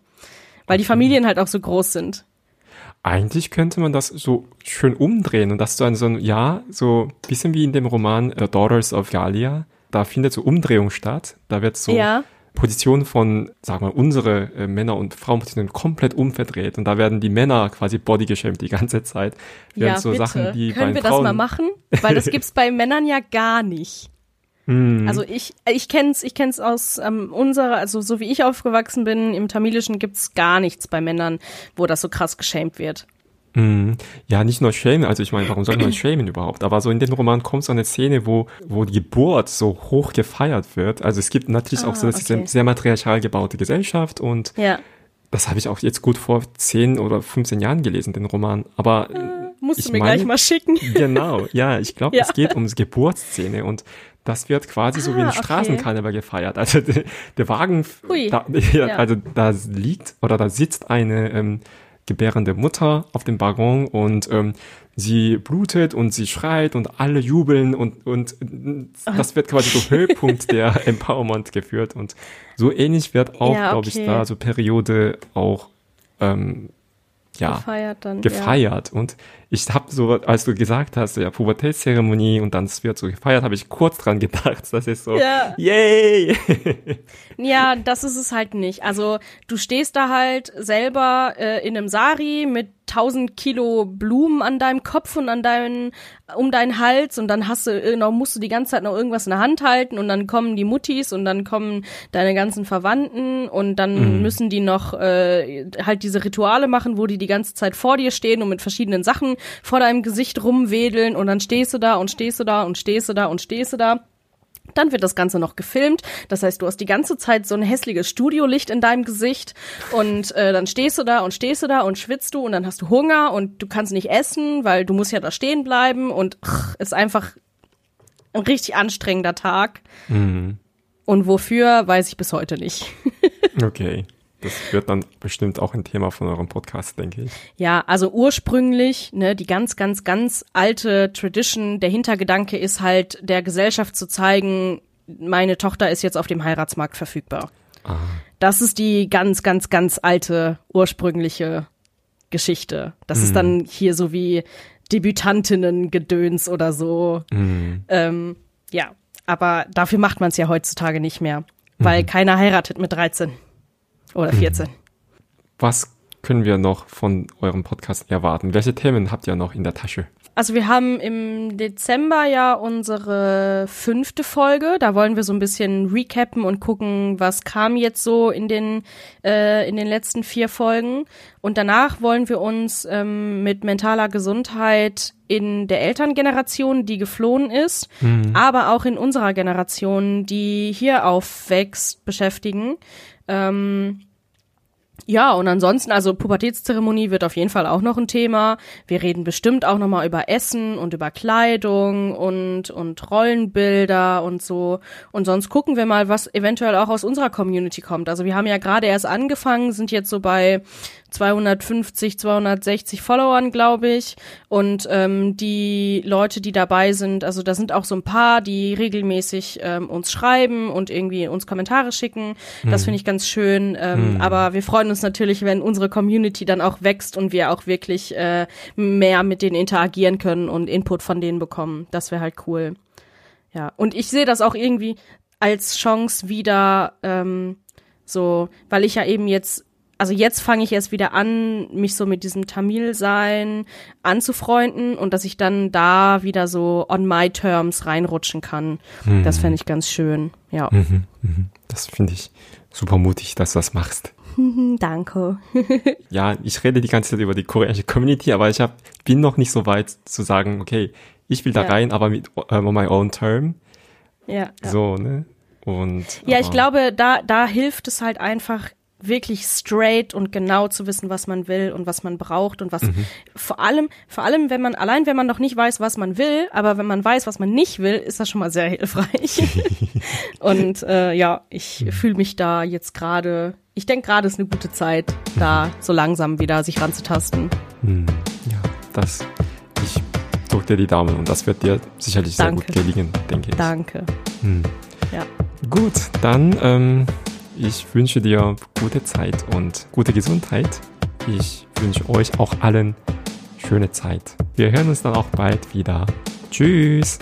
Weil die Familien halt auch so groß sind eigentlich könnte man das so schön umdrehen und das so ein, so ein, ja, so bisschen wie in dem Roman The Daughters of Galia. Da findet so Umdrehung statt. Da wird so ja. Position von, sagen wir, unsere äh, Männer- und Frauenpositionen komplett umverdreht und da werden die Männer quasi bodygeschämt die ganze Zeit. Ja, so bitte. Sachen, die Können wir Frauen das mal machen? Weil das gibt's bei Männern ja gar nicht. Hm. Also ich ich kenn's ich kenn's aus ähm, unserer also so wie ich aufgewachsen bin im Tamilischen gibt's gar nichts bei Männern, wo das so krass geschämt wird. Hm. Ja, nicht nur schämen, also ich meine, warum soll man schämen überhaupt? Aber so in dem Roman kommt so eine Szene, wo, wo die Geburt so hoch gefeiert wird. Also es gibt natürlich ah, auch so eine okay. sehr matriarchal gebaute Gesellschaft und ja. das habe ich auch jetzt gut vor 10 oder 15 Jahren gelesen, den Roman. Aber ah, musst du mir meine, gleich mal schicken. Genau, ja, ich glaube, ja. es geht um die Geburtsszene und das wird quasi ah, so wie ein ah, okay. Straßenkarneval gefeiert. Also der, der Wagen, da, ja, also da liegt oder da sitzt eine ähm, gebärende Mutter auf dem Waggon und ähm, sie blutet und sie schreit und alle jubeln und, und das wird quasi so Höhepunkt der Empowerment geführt und so ähnlich wird auch, ja, okay. glaube ich, da so Periode auch ähm, ja, gefeiert dann. Gefeiert. Ja. Und ich habe so, als du gesagt hast, ja, Pubertätszeremonie und dann wird so gefeiert, habe ich kurz dran gedacht. Das ist so, ja. yay! ja, das ist es halt nicht. Also du stehst da halt selber äh, in einem Sari mit tausend Kilo Blumen an deinem Kopf und an deinen, um deinen Hals und dann hast du, äh, noch musst du die ganze Zeit noch irgendwas in der Hand halten und dann kommen die Muttis und dann kommen deine ganzen Verwandten und dann mhm. müssen die noch äh, halt diese Rituale machen, wo die die ganze Zeit vor dir stehen und mit verschiedenen Sachen vor deinem Gesicht rumwedeln und dann stehst du da und stehst du da und stehst du da und stehst du da. Dann wird das Ganze noch gefilmt. Das heißt, du hast die ganze Zeit so ein hässliches Studiolicht in deinem Gesicht und äh, dann stehst du da und stehst du da und schwitzt du und dann hast du Hunger und du kannst nicht essen, weil du musst ja da stehen bleiben und ach, ist einfach ein richtig anstrengender Tag. Mhm. Und wofür, weiß ich bis heute nicht. okay. Das wird dann bestimmt auch ein Thema von eurem Podcast, denke ich. Ja, also ursprünglich, ne, die ganz, ganz, ganz alte Tradition, der Hintergedanke ist halt, der Gesellschaft zu zeigen, meine Tochter ist jetzt auf dem Heiratsmarkt verfügbar. Aha. Das ist die ganz, ganz, ganz alte, ursprüngliche Geschichte. Das mhm. ist dann hier so wie Debütantinnen-Gedöns oder so. Mhm. Ähm, ja, aber dafür macht man es ja heutzutage nicht mehr, weil mhm. keiner heiratet mit 13. Oder 14. Mhm. Was können wir noch von eurem Podcast erwarten? Welche Themen habt ihr noch in der Tasche? Also wir haben im Dezember ja unsere fünfte Folge. Da wollen wir so ein bisschen recappen und gucken, was kam jetzt so in den äh, in den letzten vier Folgen. Und danach wollen wir uns ähm, mit mentaler Gesundheit in der Elterngeneration, die geflohen ist, mhm. aber auch in unserer Generation, die hier aufwächst, beschäftigen. Ähm, ja, und ansonsten, also Pubertätszeremonie wird auf jeden Fall auch noch ein Thema. Wir reden bestimmt auch nochmal über Essen und über Kleidung und, und Rollenbilder und so. Und sonst gucken wir mal, was eventuell auch aus unserer Community kommt. Also wir haben ja gerade erst angefangen, sind jetzt so bei 250, 260 Followern, glaube ich. Und ähm, die Leute, die dabei sind, also da sind auch so ein paar, die regelmäßig ähm, uns schreiben und irgendwie uns Kommentare schicken. Das hm. finde ich ganz schön. Ähm, hm. Aber wir freuen uns natürlich, wenn unsere Community dann auch wächst und wir auch wirklich äh, mehr mit denen interagieren können und Input von denen bekommen. Das wäre halt cool. Ja. Und ich sehe das auch irgendwie als Chance wieder ähm, so, weil ich ja eben jetzt also jetzt fange ich erst wieder an, mich so mit diesem Tamil-Sein anzufreunden und dass ich dann da wieder so on my terms reinrutschen kann. Mhm. Das fände ich ganz schön, ja. Mhm, mhm. Das finde ich super mutig, dass du das machst. Danke. ja, ich rede die ganze Zeit über die koreanische Community, aber ich hab, bin noch nicht so weit zu sagen, okay, ich will da ja. rein, aber mit uh, on my own term. Ja. So, ne? Und, ja, ich glaube, da, da hilft es halt einfach, wirklich straight und genau zu wissen, was man will und was man braucht und was mhm. vor allem, vor allem, wenn man, allein wenn man noch nicht weiß, was man will, aber wenn man weiß, was man nicht will, ist das schon mal sehr hilfreich. und äh, ja, ich mhm. fühle mich da jetzt gerade, ich denke gerade ist eine gute Zeit, da so langsam wieder sich ranzutasten. Mhm. Ja, das, ich drücke dir die Daumen und das wird dir sicherlich Danke. sehr gut gelingen, denke ich. Danke. Mhm. Ja. Gut, dann ähm, ich wünsche dir gute Zeit und gute Gesundheit. Ich wünsche euch auch allen schöne Zeit. Wir hören uns dann auch bald wieder. Tschüss!